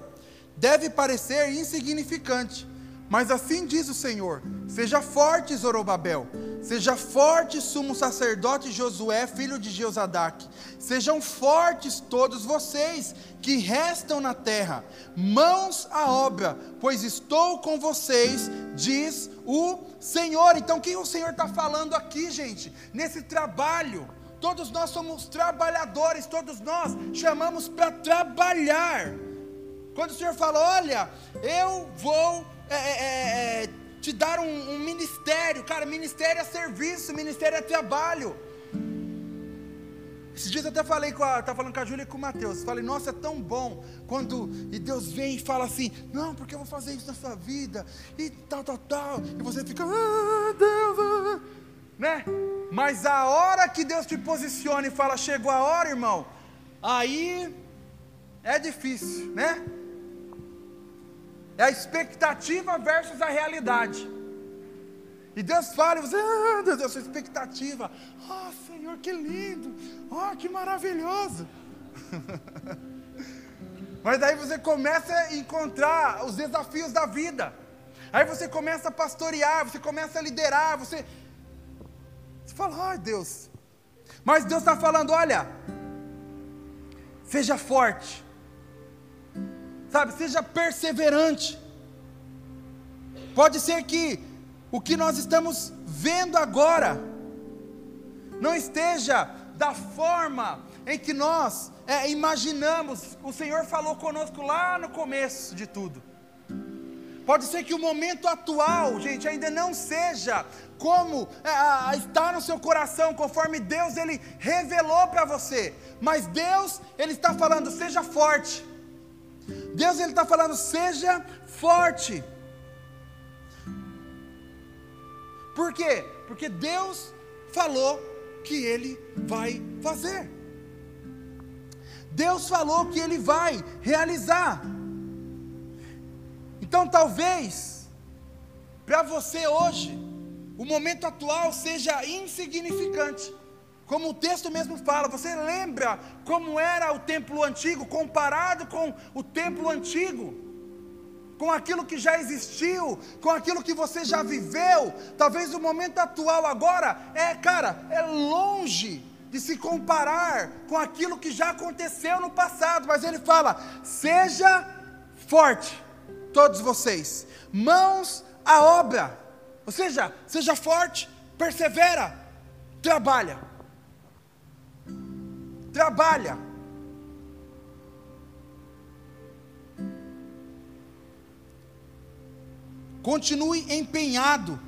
Deve parecer insignificante, mas assim diz o Senhor: Seja forte, Zorobabel, Seja forte, sumo sacerdote Josué, filho de Jeozadak. Sejam fortes todos vocês que restam na terra, mãos à obra, pois estou com vocês, diz o Senhor. Então, quem o Senhor está falando aqui, gente? Nesse trabalho, todos nós somos trabalhadores, todos nós chamamos para trabalhar. Quando o Senhor fala, olha, eu vou é, é, é, é te dar um, um ministério, cara, ministério é serviço, ministério é trabalho. Esses dias eu até falei com a, falando com a Júlia e com o Mateus. Falei, nossa, é tão bom quando e Deus vem e fala assim, não, porque eu vou fazer isso na sua vida, e tal, tal, tal. E você fica, ah, Deus, ah, né? Mas a hora que Deus te posiciona e fala, chegou a hora, irmão, aí é difícil, né? É a expectativa versus a realidade. E Deus fala, e você, ah, Deus, a sua expectativa. Ah, oh, Senhor, que lindo. Oh, que maravilhoso. Mas daí você começa a encontrar os desafios da vida. Aí você começa a pastorear, você começa a liderar, você. Você fala, ai Deus. Mas Deus está falando, olha, seja forte, sabe, seja perseverante. Pode ser que o que nós estamos vendo agora não esteja da forma em que nós é, imaginamos. O Senhor falou conosco lá no começo de tudo. Pode ser que o momento atual, gente, ainda não seja como é, está no seu coração, conforme Deus ele revelou para você. Mas Deus ele está falando, seja forte. Deus ele está falando, seja forte. Por quê? Porque Deus falou que Ele vai fazer. Deus falou que Ele vai realizar. Então talvez, para você hoje, o momento atual seja insignificante. Como o texto mesmo fala, você lembra como era o templo antigo comparado com o templo antigo? com aquilo que já existiu, com aquilo que você já viveu. Talvez o momento atual agora é, cara, é longe de se comparar com aquilo que já aconteceu no passado, mas ele fala: seja forte, todos vocês, mãos à obra, ou seja, seja forte, persevera, trabalha, trabalha. Continue empenhado.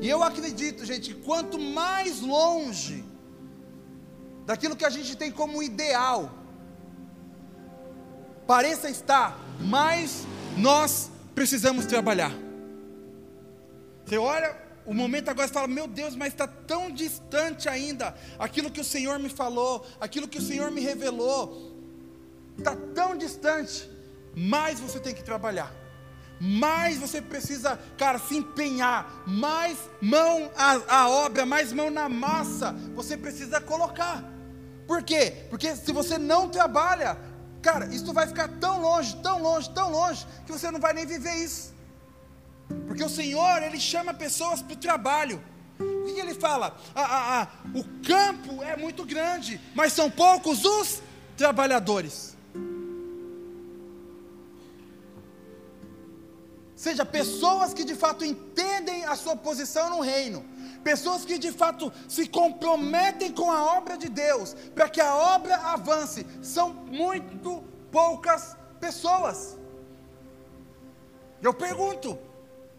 E eu acredito, gente, que quanto mais longe daquilo que a gente tem como ideal pareça estar, mais nós precisamos trabalhar. Você olha o momento agora e fala: Meu Deus, mas está tão distante ainda aquilo que o Senhor me falou, aquilo que o Senhor me revelou, está tão distante mais você tem que trabalhar, mais você precisa, cara, se empenhar, mais mão à, à obra, mais mão na massa você precisa colocar. Por quê? Porque se você não trabalha, cara, isso vai ficar tão longe, tão longe, tão longe, que você não vai nem viver isso. Porque o Senhor, Ele chama pessoas para o trabalho. O que, ele fala? Ah, ah, ah, o campo é muito grande, mas são poucos os trabalhadores. seja, pessoas que de fato entendem a sua posição no reino, pessoas que de fato se comprometem com a obra de Deus, para que a obra avance, são muito poucas pessoas. Eu pergunto,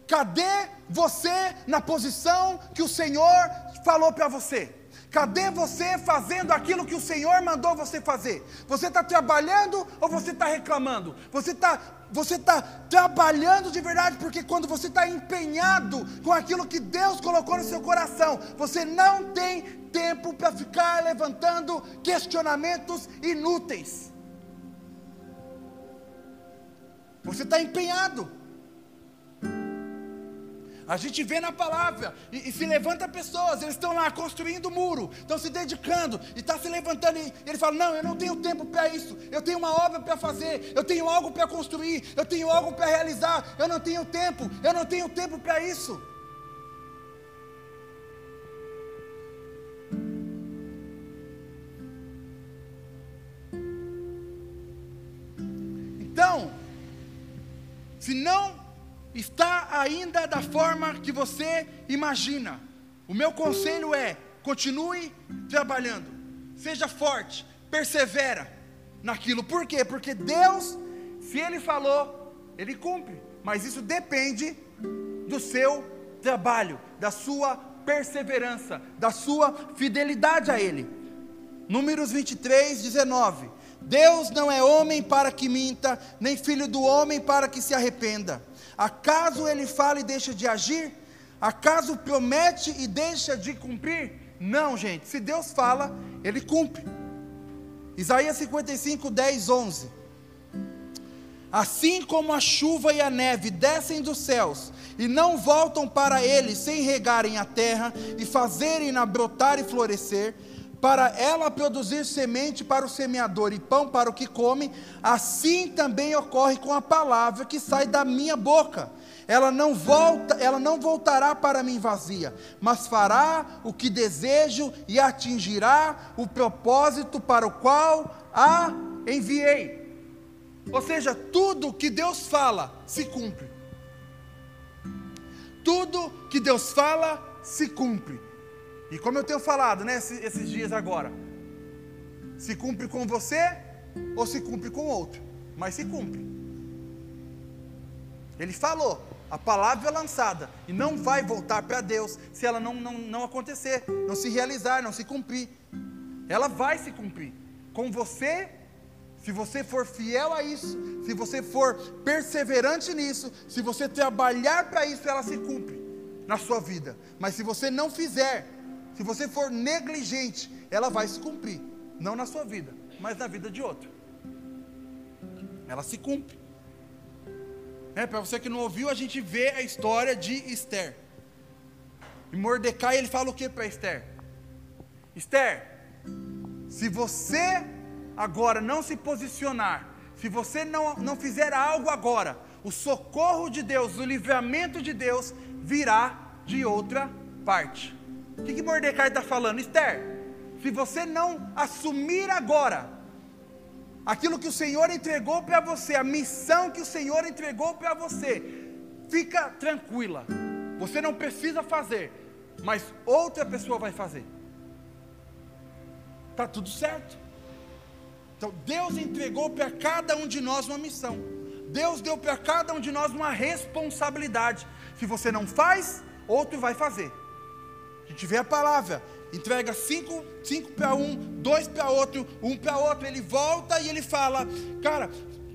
cadê você na posição que o Senhor falou para você? Cadê você fazendo aquilo que o Senhor mandou você fazer? Você está trabalhando ou você está reclamando? Você está você está trabalhando de verdade, porque quando você está empenhado com aquilo que Deus colocou no seu coração, você não tem tempo para ficar levantando questionamentos inúteis. Você está empenhado. A gente vê na palavra e, e se levanta pessoas, eles estão lá construindo muro, estão se dedicando e está se levantando. E ele fala: Não, eu não tenho tempo para isso. Eu tenho uma obra para fazer, eu tenho algo para construir, eu tenho algo para realizar. Eu não tenho tempo, eu não tenho tempo para isso. Então, se não está ainda da forma que você imagina, o meu conselho é: continue trabalhando, seja forte, persevera naquilo. Por quê? Porque Deus, se Ele falou, Ele cumpre. Mas isso depende do seu trabalho, da sua perseverança, da sua fidelidade a Ele. Números 23, 19. Deus não é homem para que minta, nem filho do homem para que se arrependa. Acaso ele fala e deixa de agir? Acaso promete e deixa de cumprir? Não, gente. Se Deus fala, ele cumpre. Isaías 55, 10, 11. Assim como a chuva e a neve descem dos céus e não voltam para ele sem regarem a terra e fazerem-na brotar e florescer, para ela produzir semente para o semeador e pão para o que come, assim também ocorre com a palavra que sai da minha boca. Ela não volta, ela não voltará para mim vazia, mas fará o que desejo e atingirá o propósito para o qual a enviei. Ou seja, tudo que Deus fala se cumpre. Tudo que Deus fala se cumpre. E como eu tenho falado né, esses, dias agora, se cumpre com você ou se cumpre com outro, mas se cumpre. Ele falou, a palavra é lançada e não vai voltar para Deus se ela não, não, não acontecer, não se realizar, não se cumprir. Ela vai se cumprir com você, se você for fiel a isso, se você for perseverante nisso, se você trabalhar para isso, ela se cumpre na sua vida. Mas se você não fizer, se você for negligente, ela vai se cumprir, não na sua vida, mas na vida de outro. Ela se cumpre. É, para você que não ouviu, a gente vê a história de Esther. E Mordecai ele fala o que para Esther? Esther, se você agora não se posicionar, se você não, não fizer algo agora, o socorro de Deus, o livramento de Deus virá de outra parte. O que, que Mordecai está falando? Esther, se você não assumir agora aquilo que o Senhor entregou para você, a missão que o Senhor entregou para você, fica tranquila. Você não precisa fazer, mas outra pessoa vai fazer. Está tudo certo. Então Deus entregou para cada um de nós uma missão. Deus deu para cada um de nós uma responsabilidade. Se você não faz, outro vai fazer. A gente vê a palavra, entrega cinco, cinco para um, dois para outro, um para outro. Ele volta e ele fala: Cara,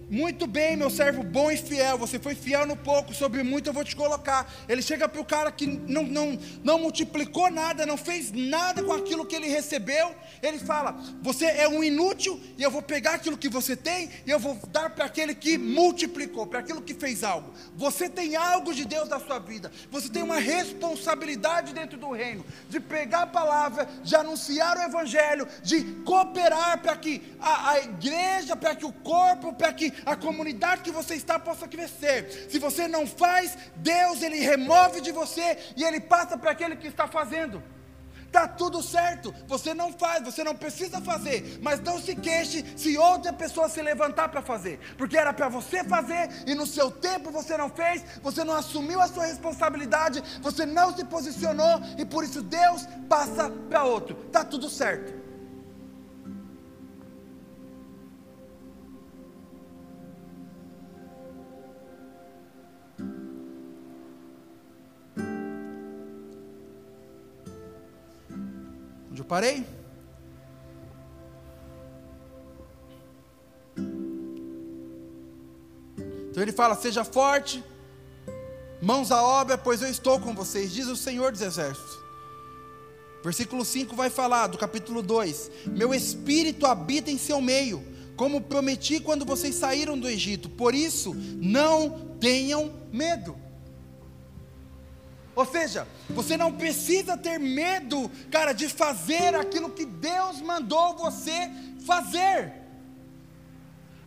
muito bem, meu servo bom e fiel. Você foi fiel no pouco, sobre muito eu vou te colocar. Ele chega para o cara que não, não, não multiplicou nada, não fez nada com aquilo que ele recebeu. Ele fala: Você é um inútil, e eu vou pegar aquilo que você tem e eu vou dar para aquele que multiplicou, para aquilo que fez algo. Você tem algo de Deus na sua vida. Você tem uma responsabilidade dentro do reino de pegar a palavra, de anunciar o evangelho, de cooperar para que a, a igreja, para que o corpo, para que a comunidade que você está possa crescer. Se você não faz, Deus ele remove de você e ele passa para aquele que está fazendo. Está tudo certo, você não faz, você não precisa fazer, mas não se queixe se outra pessoa se levantar para fazer, porque era para você fazer e no seu tempo você não fez, você não assumiu a sua responsabilidade, você não se posicionou e por isso Deus passa para outro. Está tudo certo. Onde eu parei? Então ele fala: Seja forte, mãos à obra, pois eu estou com vocês, diz o Senhor dos Exércitos. Versículo 5 vai falar, do capítulo 2: Meu espírito habita em seu meio, como prometi quando vocês saíram do Egito, por isso não tenham medo. Ou seja, você não precisa ter medo, cara, de fazer aquilo que Deus mandou você fazer.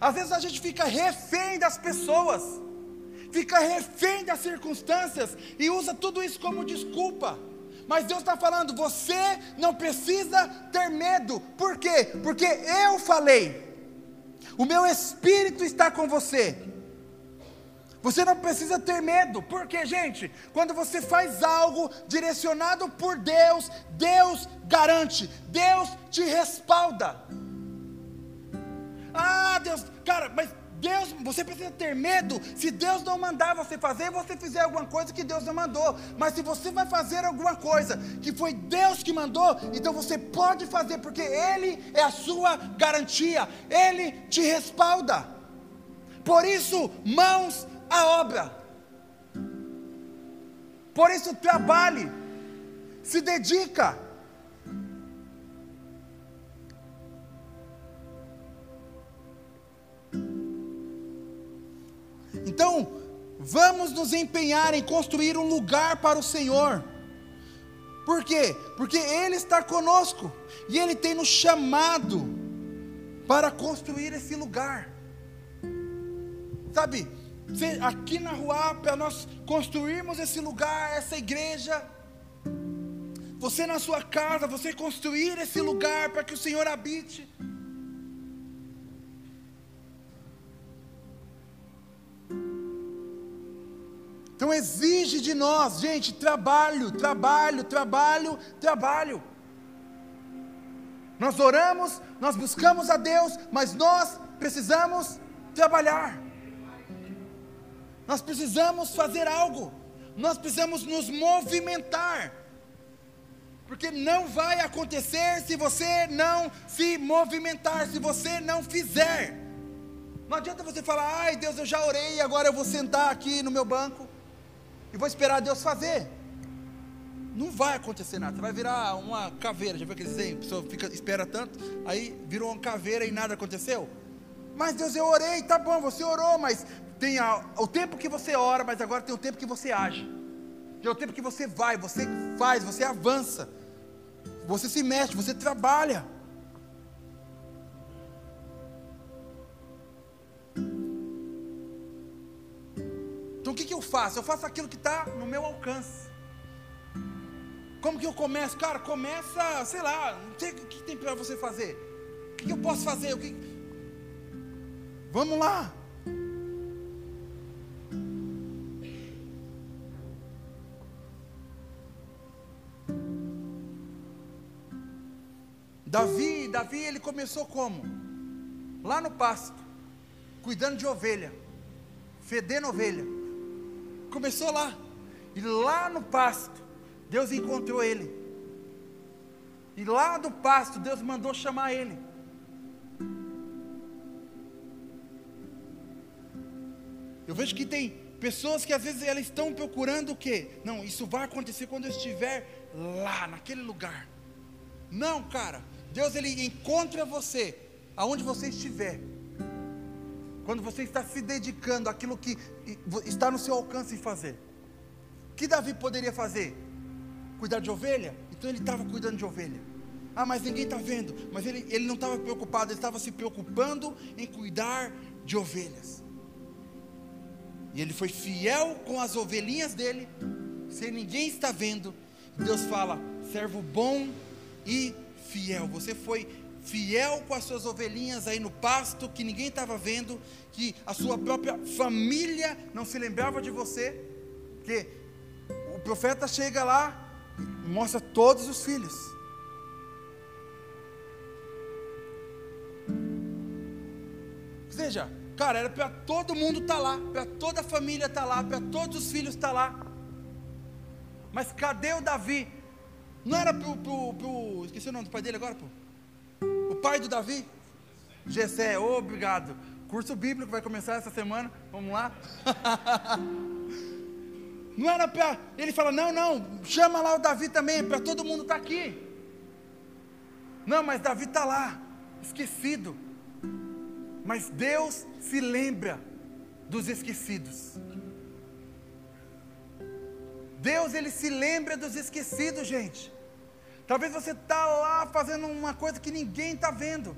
Às vezes a gente fica refém das pessoas, fica refém das circunstâncias e usa tudo isso como desculpa. Mas Deus está falando, você não precisa ter medo. Por quê? Porque eu falei. O meu espírito está com você. Você não precisa ter medo, porque, gente, quando você faz algo direcionado por Deus, Deus garante, Deus te respalda. Ah, Deus, cara, mas Deus, você precisa ter medo se Deus não mandar você fazer, você fizer alguma coisa que Deus não mandou. Mas se você vai fazer alguma coisa que foi Deus que mandou, então você pode fazer, porque Ele é a sua garantia, Ele te respalda. Por isso, mãos à obra. Por isso, trabalhe, se dedica. Então, vamos nos empenhar em construir um lugar para o Senhor. Por quê? Porque Ele está conosco e Ele tem nos chamado para construir esse lugar. Sabe, aqui na rua, para nós construirmos esse lugar, essa igreja, você na sua casa, você construir esse lugar para que o Senhor habite. Então exige de nós, gente, trabalho, trabalho, trabalho, trabalho. Nós oramos, nós buscamos a Deus, mas nós precisamos trabalhar. Nós precisamos fazer algo. Nós precisamos nos movimentar. Porque não vai acontecer se você não se movimentar, se você não fizer. Não adianta você falar, ai Deus, eu já orei, agora eu vou sentar aqui no meu banco e vou esperar Deus fazer. Não vai acontecer nada, você vai virar uma caveira. Já viu aquele desenho? A pessoa fica, espera tanto, aí virou uma caveira e nada aconteceu. Mas Deus, eu orei, tá bom, você orou, mas tem a, o tempo que você ora, mas agora tem o tempo que você age. Tem o tempo que você vai, você faz, você avança. Você se mexe, você trabalha. Então o que, que eu faço? Eu faço aquilo que está no meu alcance. Como que eu começo? Cara, começa, sei lá, não sei o que tem para você fazer. O que, que eu posso fazer? Que... Vamos lá. Davi, Davi ele começou como? Lá no pasto, cuidando de ovelha, fedendo ovelha. Começou lá. E lá no pasto, Deus encontrou ele. E lá do pasto, Deus mandou chamar ele. Eu vejo que tem pessoas que às vezes elas estão procurando o quê? Não, isso vai acontecer quando eu estiver lá, naquele lugar. Não, cara. Deus ele encontra você aonde você estiver. Quando você está se dedicando àquilo que está no seu alcance fazer. O que Davi poderia fazer? Cuidar de ovelha? Então ele estava cuidando de ovelha. Ah, mas ninguém está vendo. Mas ele, ele não estava preocupado, ele estava se preocupando em cuidar de ovelhas. E ele foi fiel com as ovelhinhas dele, sem ninguém estar vendo. Deus fala: servo bom e fiel. Você foi fiel com as suas ovelhinhas aí no pasto, que ninguém estava vendo, que a sua própria família não se lembrava de você, que o profeta chega lá e mostra todos os filhos. Veja, cara, era para todo mundo estar tá lá, para toda a família estar tá lá, para todos os filhos estar tá lá. Mas cadê o Davi? Não era para o. Esqueci o nome do pai dele agora, pô? O pai do Davi? Gessé, obrigado. Curso bíblico vai começar essa semana. Vamos lá. não era para. Ele fala: não, não, chama lá o Davi também, para todo mundo estar tá aqui. Não, mas Davi está lá, esquecido. Mas Deus se lembra dos esquecidos. Deus ele se lembra dos esquecidos, gente. Talvez você está lá fazendo uma coisa que ninguém está vendo.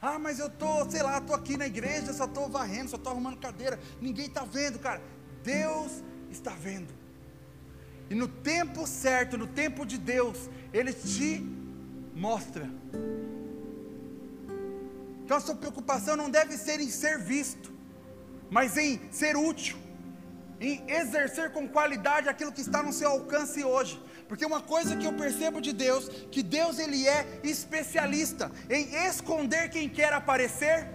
Ah, mas eu estou, sei lá, estou aqui na igreja, só estou varrendo, só estou arrumando cadeira. Ninguém está vendo, cara. Deus está vendo. E no tempo certo, no tempo de Deus, Ele te mostra. Então a sua preocupação não deve ser em ser visto, mas em ser útil, em exercer com qualidade aquilo que está no seu alcance hoje. Porque uma coisa que eu percebo de Deus, que Deus ele é especialista em esconder quem quer aparecer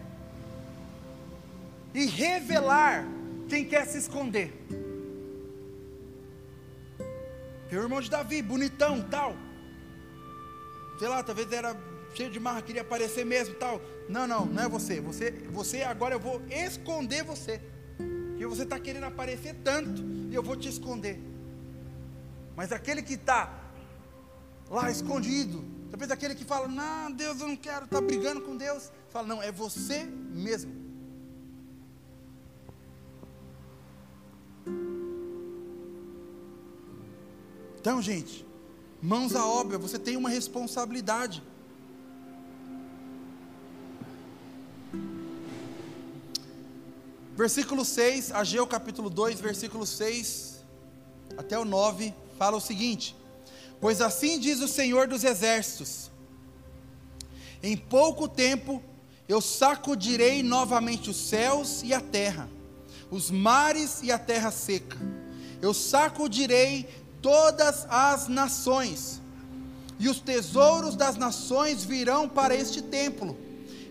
e revelar quem quer se esconder. Tem o irmão de Davi, bonitão, tal. Sei lá, talvez era cheio de marra, queria aparecer mesmo, tal. Não, não, não é você. Você, você agora eu vou esconder você. Porque você está querendo aparecer tanto e eu vou te esconder. Mas aquele que está lá escondido, talvez aquele que fala, não, Deus, eu não quero, está brigando com Deus. Fala, não, é você mesmo. Então, gente, mãos à obra, você tem uma responsabilidade. Versículo 6, Ageu capítulo 2, versículo 6 até o 9, fala o seguinte: Pois assim diz o Senhor dos Exércitos: Em pouco tempo eu sacudirei novamente os céus e a terra, os mares e a terra seca. Eu sacudirei todas as nações, e os tesouros das nações virão para este templo.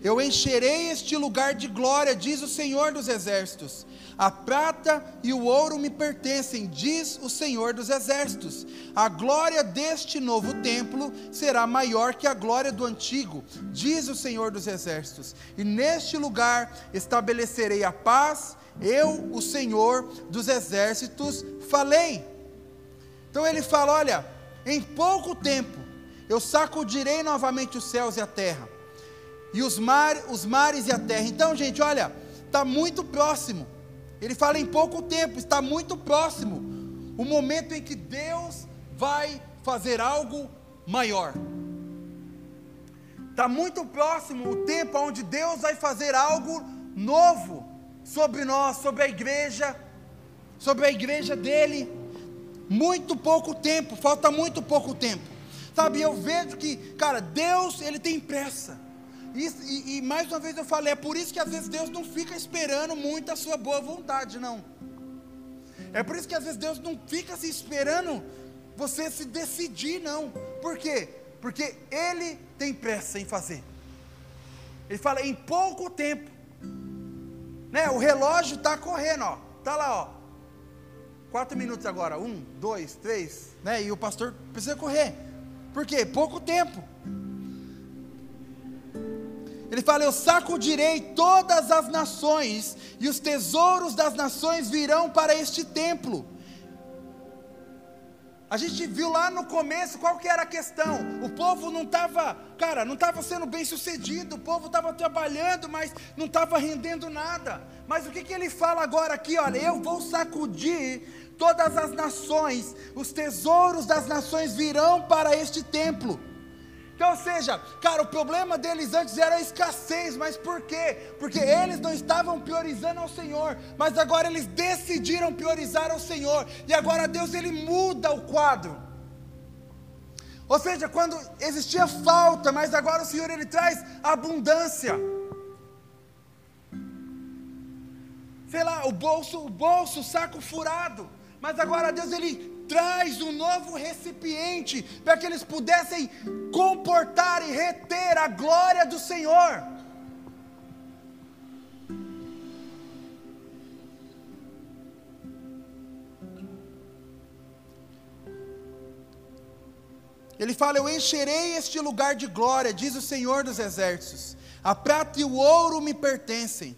Eu encherei este lugar de glória, diz o Senhor dos Exércitos. A prata e o ouro me pertencem, diz o Senhor dos Exércitos. A glória deste novo templo será maior que a glória do antigo, diz o Senhor dos Exércitos. E neste lugar estabelecerei a paz, eu, o Senhor dos Exércitos, falei. Então ele fala: olha, em pouco tempo eu sacudirei novamente os céus e a terra, e os, mar, os mares e a terra. Então, gente, olha, está muito próximo. Ele fala em pouco tempo, está muito próximo o momento em que Deus vai fazer algo maior. Está muito próximo o tempo onde Deus vai fazer algo novo sobre nós, sobre a igreja, sobre a igreja dele. Muito pouco tempo, falta muito pouco tempo. Sabe, eu vejo que, cara, Deus, ele tem pressa. E, e, mais uma vez eu falei, é por isso que às vezes Deus não fica esperando muito a sua boa vontade, não. É por isso que às vezes Deus não fica se esperando você se decidir, não. Por quê? Porque Ele tem pressa em fazer. Ele fala, em pouco tempo. Né, o relógio está correndo, ó. Está lá, ó. Quatro minutos agora. Um, dois, três. Né? E o pastor precisa correr. Por quê? Pouco tempo. Ele fala: Eu sacudirei todas as nações, e os tesouros das nações virão para este templo. A gente viu lá no começo qual que era a questão. O povo não estava, cara, não estava sendo bem sucedido. O povo estava trabalhando, mas não estava rendendo nada. Mas o que, que ele fala agora aqui? Olha, eu vou sacudir todas as nações, os tesouros das nações virão para este templo. Então, ou seja, cara, o problema deles antes era a escassez, mas por quê? Porque eles não estavam priorizando ao Senhor, mas agora eles decidiram priorizar ao Senhor, e agora Deus ele muda o quadro. Ou seja, quando existia falta, mas agora o Senhor ele traz abundância. Sei lá, o bolso, o bolso, o saco furado. Mas agora Deus ele traz um novo recipiente para que eles pudessem comportar e reter a glória do Senhor. Ele fala: Eu encherei este lugar de glória, diz o Senhor dos Exércitos. A prata e o ouro me pertencem.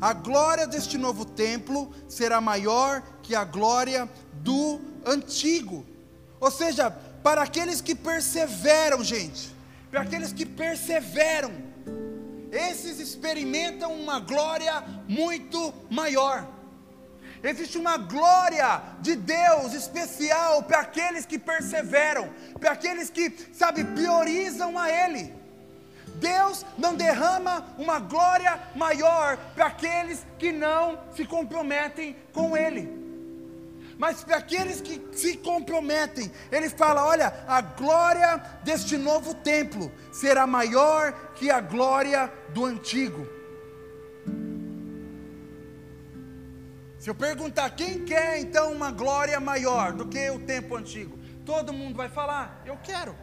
A glória deste novo templo será maior que a glória do antigo. Ou seja, para aqueles que perseveram, gente, para aqueles que perseveram, esses experimentam uma glória muito maior. Existe uma glória de Deus especial para aqueles que perseveram, para aqueles que, sabe, priorizam a Ele. Deus não derrama uma glória maior para aqueles que não se comprometem com Ele. Mas para aqueles que se comprometem, ele fala: olha, a glória deste novo templo será maior que a glória do antigo. Se eu perguntar quem quer então uma glória maior do que o tempo antigo, todo mundo vai falar: eu quero.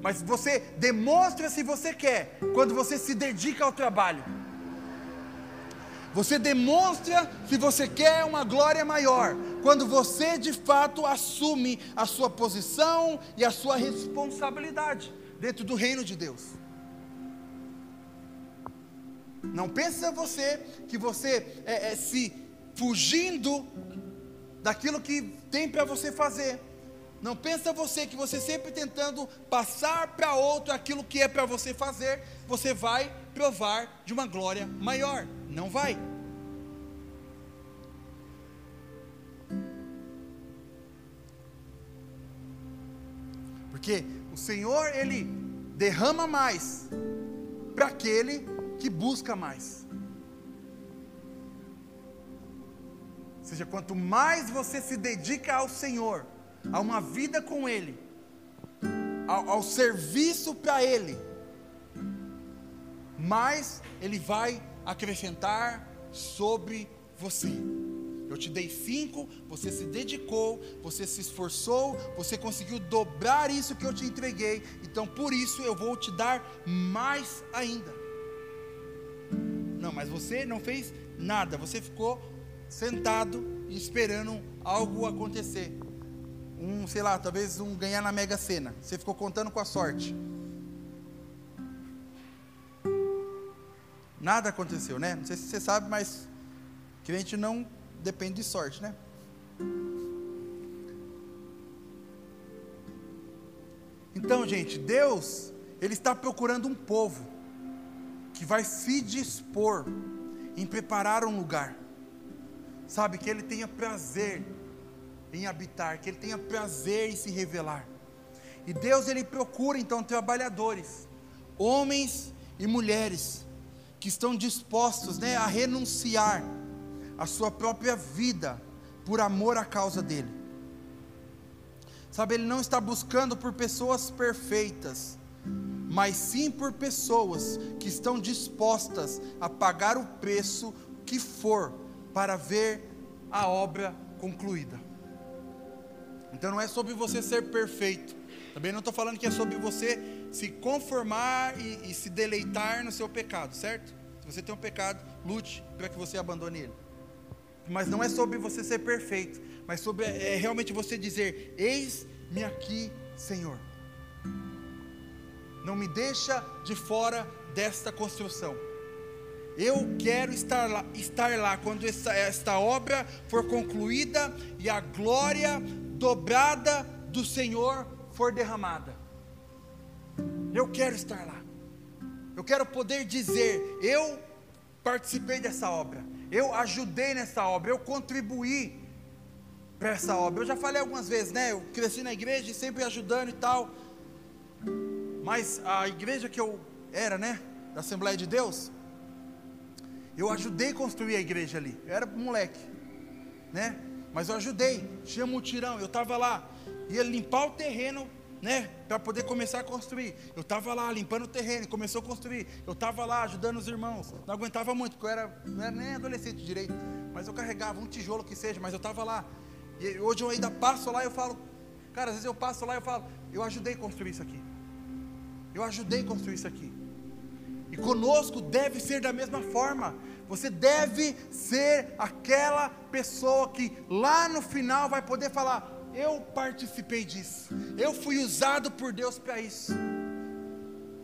Mas você demonstra se você quer quando você se dedica ao trabalho. Você demonstra se você quer uma glória maior, quando você de fato assume a sua posição e a sua responsabilidade dentro do reino de Deus. Não pensa você que você é, é se fugindo daquilo que tem para você fazer. Não pensa você que você sempre tentando passar para outro aquilo que é para você fazer, você vai provar de uma glória maior. Não vai. Porque o Senhor, Ele derrama mais para aquele que busca mais. Ou seja, quanto mais você se dedica ao Senhor, a uma vida com Ele, ao, ao serviço para Ele, mais Ele vai acrescentar sobre você. Eu te dei cinco, você se dedicou, você se esforçou, você conseguiu dobrar isso que eu te entreguei, então por isso eu vou te dar mais ainda. Não, mas você não fez nada, você ficou sentado esperando algo acontecer. Um, sei lá, talvez um ganhar na Mega Sena. Você ficou contando com a sorte. Nada aconteceu, né? Não sei se você sabe, mas crente não depende de sorte, né? Então, gente, Deus, Ele está procurando um povo que vai se dispor em preparar um lugar, sabe, que Ele tenha prazer em habitar, que Ele tenha prazer em se revelar. E Deus, Ele procura então trabalhadores, homens e mulheres, que estão dispostos né, a renunciar a sua própria vida por amor à causa dele. Sabe, ele não está buscando por pessoas perfeitas, mas sim por pessoas que estão dispostas a pagar o preço que for para ver a obra concluída. Então não é sobre você ser perfeito. Também não estou falando que é sobre você se conformar e, e se deleitar no seu pecado, certo? Se você tem um pecado, lute para que você abandone ele. Mas não é sobre você ser perfeito, mas sobre é, realmente você dizer: Eis-me aqui, Senhor. Não me deixa de fora desta construção. Eu quero estar lá, estar lá quando esta obra for concluída e a glória dobrada do Senhor for derramada. Eu quero estar lá. Eu quero poder dizer: eu participei dessa obra, eu ajudei nessa obra, eu contribuí para essa obra. Eu já falei algumas vezes, né? Eu cresci na igreja sempre ajudando e tal. Mas a igreja que eu era, né? Da Assembleia de Deus, eu ajudei a construir a igreja ali. Eu era moleque, né? Mas eu ajudei. Tinha mutirão, eu estava lá. Ia limpar o terreno né, para poder começar a construir. Eu estava lá limpando o terreno, começou a construir. Eu estava lá ajudando os irmãos. Não aguentava muito, porque eu era, não era nem adolescente direito, mas eu carregava um tijolo que seja, mas eu estava lá. E hoje eu ainda passo lá e eu falo, cara, às vezes eu passo lá e eu falo, eu ajudei a construir isso aqui. Eu ajudei a construir isso aqui. E conosco deve ser da mesma forma. Você deve ser aquela pessoa que lá no final vai poder falar: eu participei disso. Eu fui usado por Deus para isso.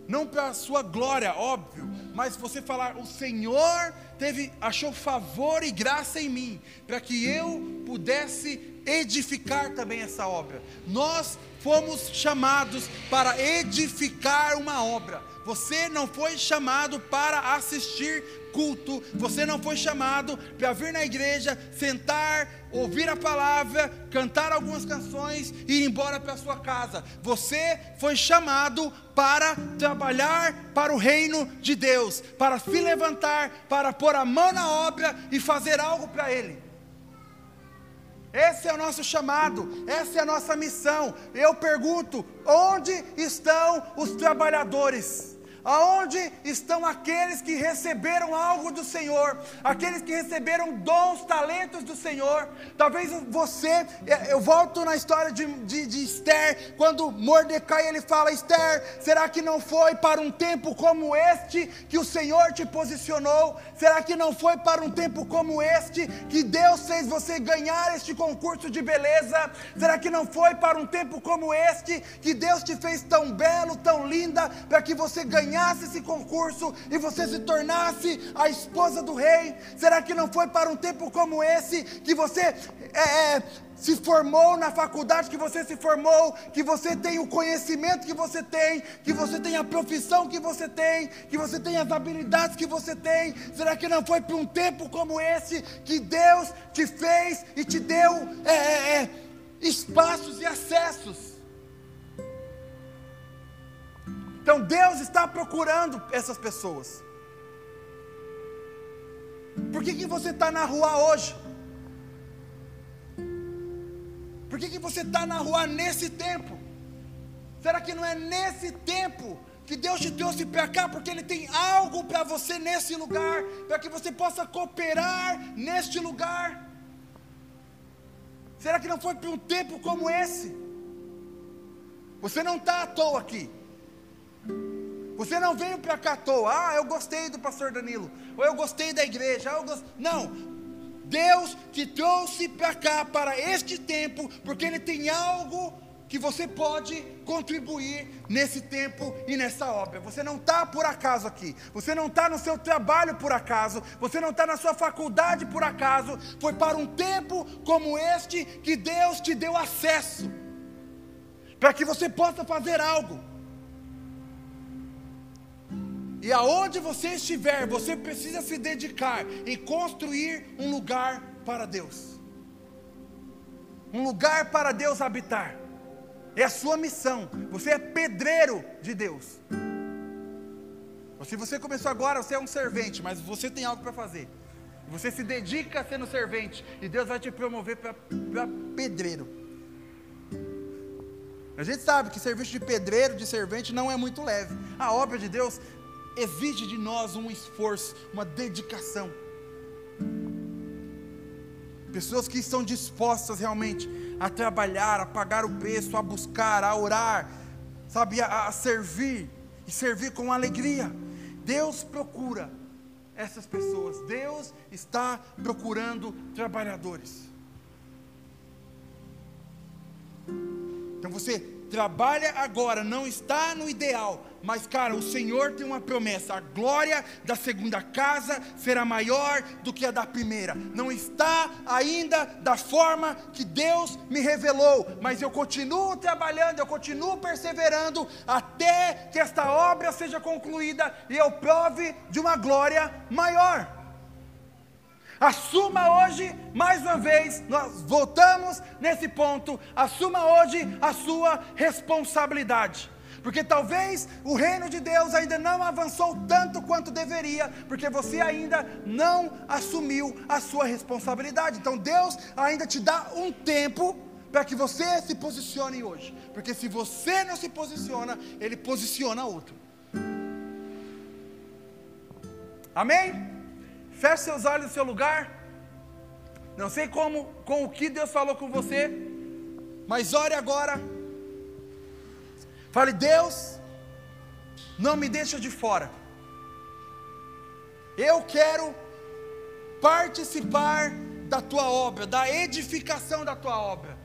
Não para sua glória, óbvio, mas você falar, o Senhor teve, achou favor e graça em mim, para que eu pudesse edificar também essa obra. Nós fomos chamados para edificar uma obra. Você não foi chamado para assistir culto, você não foi chamado para vir na igreja, sentar, ouvir a palavra, cantar algumas canções e ir embora para sua casa. Você foi chamado para trabalhar para o reino de Deus, para se levantar, para pôr a mão na obra e fazer algo para Ele. Esse é o nosso chamado, essa é a nossa missão. Eu pergunto: onde estão os trabalhadores? Aonde estão aqueles que receberam algo do Senhor, aqueles que receberam dons, talentos do Senhor? Talvez você, é, eu volto na história de, de, de Esther, quando Mordecai ele fala: Esther, será que não foi para um tempo como este que o Senhor te posicionou? Será que não foi para um tempo como este que Deus fez você ganhar este concurso de beleza? Será que não foi para um tempo como este que Deus te fez tão belo, tão linda, para que você ganhasse? Ganhasse esse concurso e você se tornasse a esposa do rei? Será que não foi para um tempo como esse que você é, é, se formou na faculdade que você se formou, que você tem o conhecimento que você tem, que você tem a profissão que você tem, que você tem as habilidades que você tem? Será que não foi para um tempo como esse que Deus te fez e te deu é, é, é espaços e acessos? Então Deus está procurando essas pessoas. Por que, que você está na rua hoje? Por que, que você está na rua nesse tempo? Será que não é nesse tempo que Deus te trouxe para cá? Porque Ele tem algo para você nesse lugar, para que você possa cooperar neste lugar. Será que não foi para um tempo como esse? Você não está à toa aqui. Você não veio para cá à toa, ah, eu gostei do pastor Danilo, ou eu gostei da igreja, eu gost... não. Deus te trouxe para cá, para este tempo, porque Ele tem algo que você pode contribuir nesse tempo e nessa obra. Você não está por acaso aqui, você não está no seu trabalho por acaso, você não está na sua faculdade por acaso, foi para um tempo como este que Deus te deu acesso, para que você possa fazer algo. E aonde você estiver, você precisa se dedicar em construir um lugar para Deus. Um lugar para Deus habitar. É a sua missão. Você é pedreiro de Deus. Se você começou agora, você é um servente, mas você tem algo para fazer. Você se dedica a sendo servente e Deus vai te promover para pedreiro. A gente sabe que serviço de pedreiro, de servente, não é muito leve. A obra de Deus exige de nós um esforço, uma dedicação. Pessoas que estão dispostas realmente a trabalhar, a pagar o preço, a buscar, a orar, sabe, a, a servir e servir com alegria. Deus procura essas pessoas. Deus está procurando trabalhadores. Então você trabalha agora, não está no ideal, mas, cara, o Senhor tem uma promessa: a glória da segunda casa será maior do que a da primeira. Não está ainda da forma que Deus me revelou, mas eu continuo trabalhando, eu continuo perseverando até que esta obra seja concluída e eu prove de uma glória maior. Assuma hoje, mais uma vez, nós voltamos nesse ponto. Assuma hoje a sua responsabilidade. Porque talvez o reino de Deus ainda não avançou tanto quanto deveria, porque você ainda não assumiu a sua responsabilidade. Então Deus ainda te dá um tempo para que você se posicione hoje. Porque se você não se posiciona, Ele posiciona outro. Amém? Feche seus olhos no seu lugar. Não sei como, com o que Deus falou com você, mas ore agora. Fale, Deus, não me deixa de fora. Eu quero participar da tua obra, da edificação da tua obra.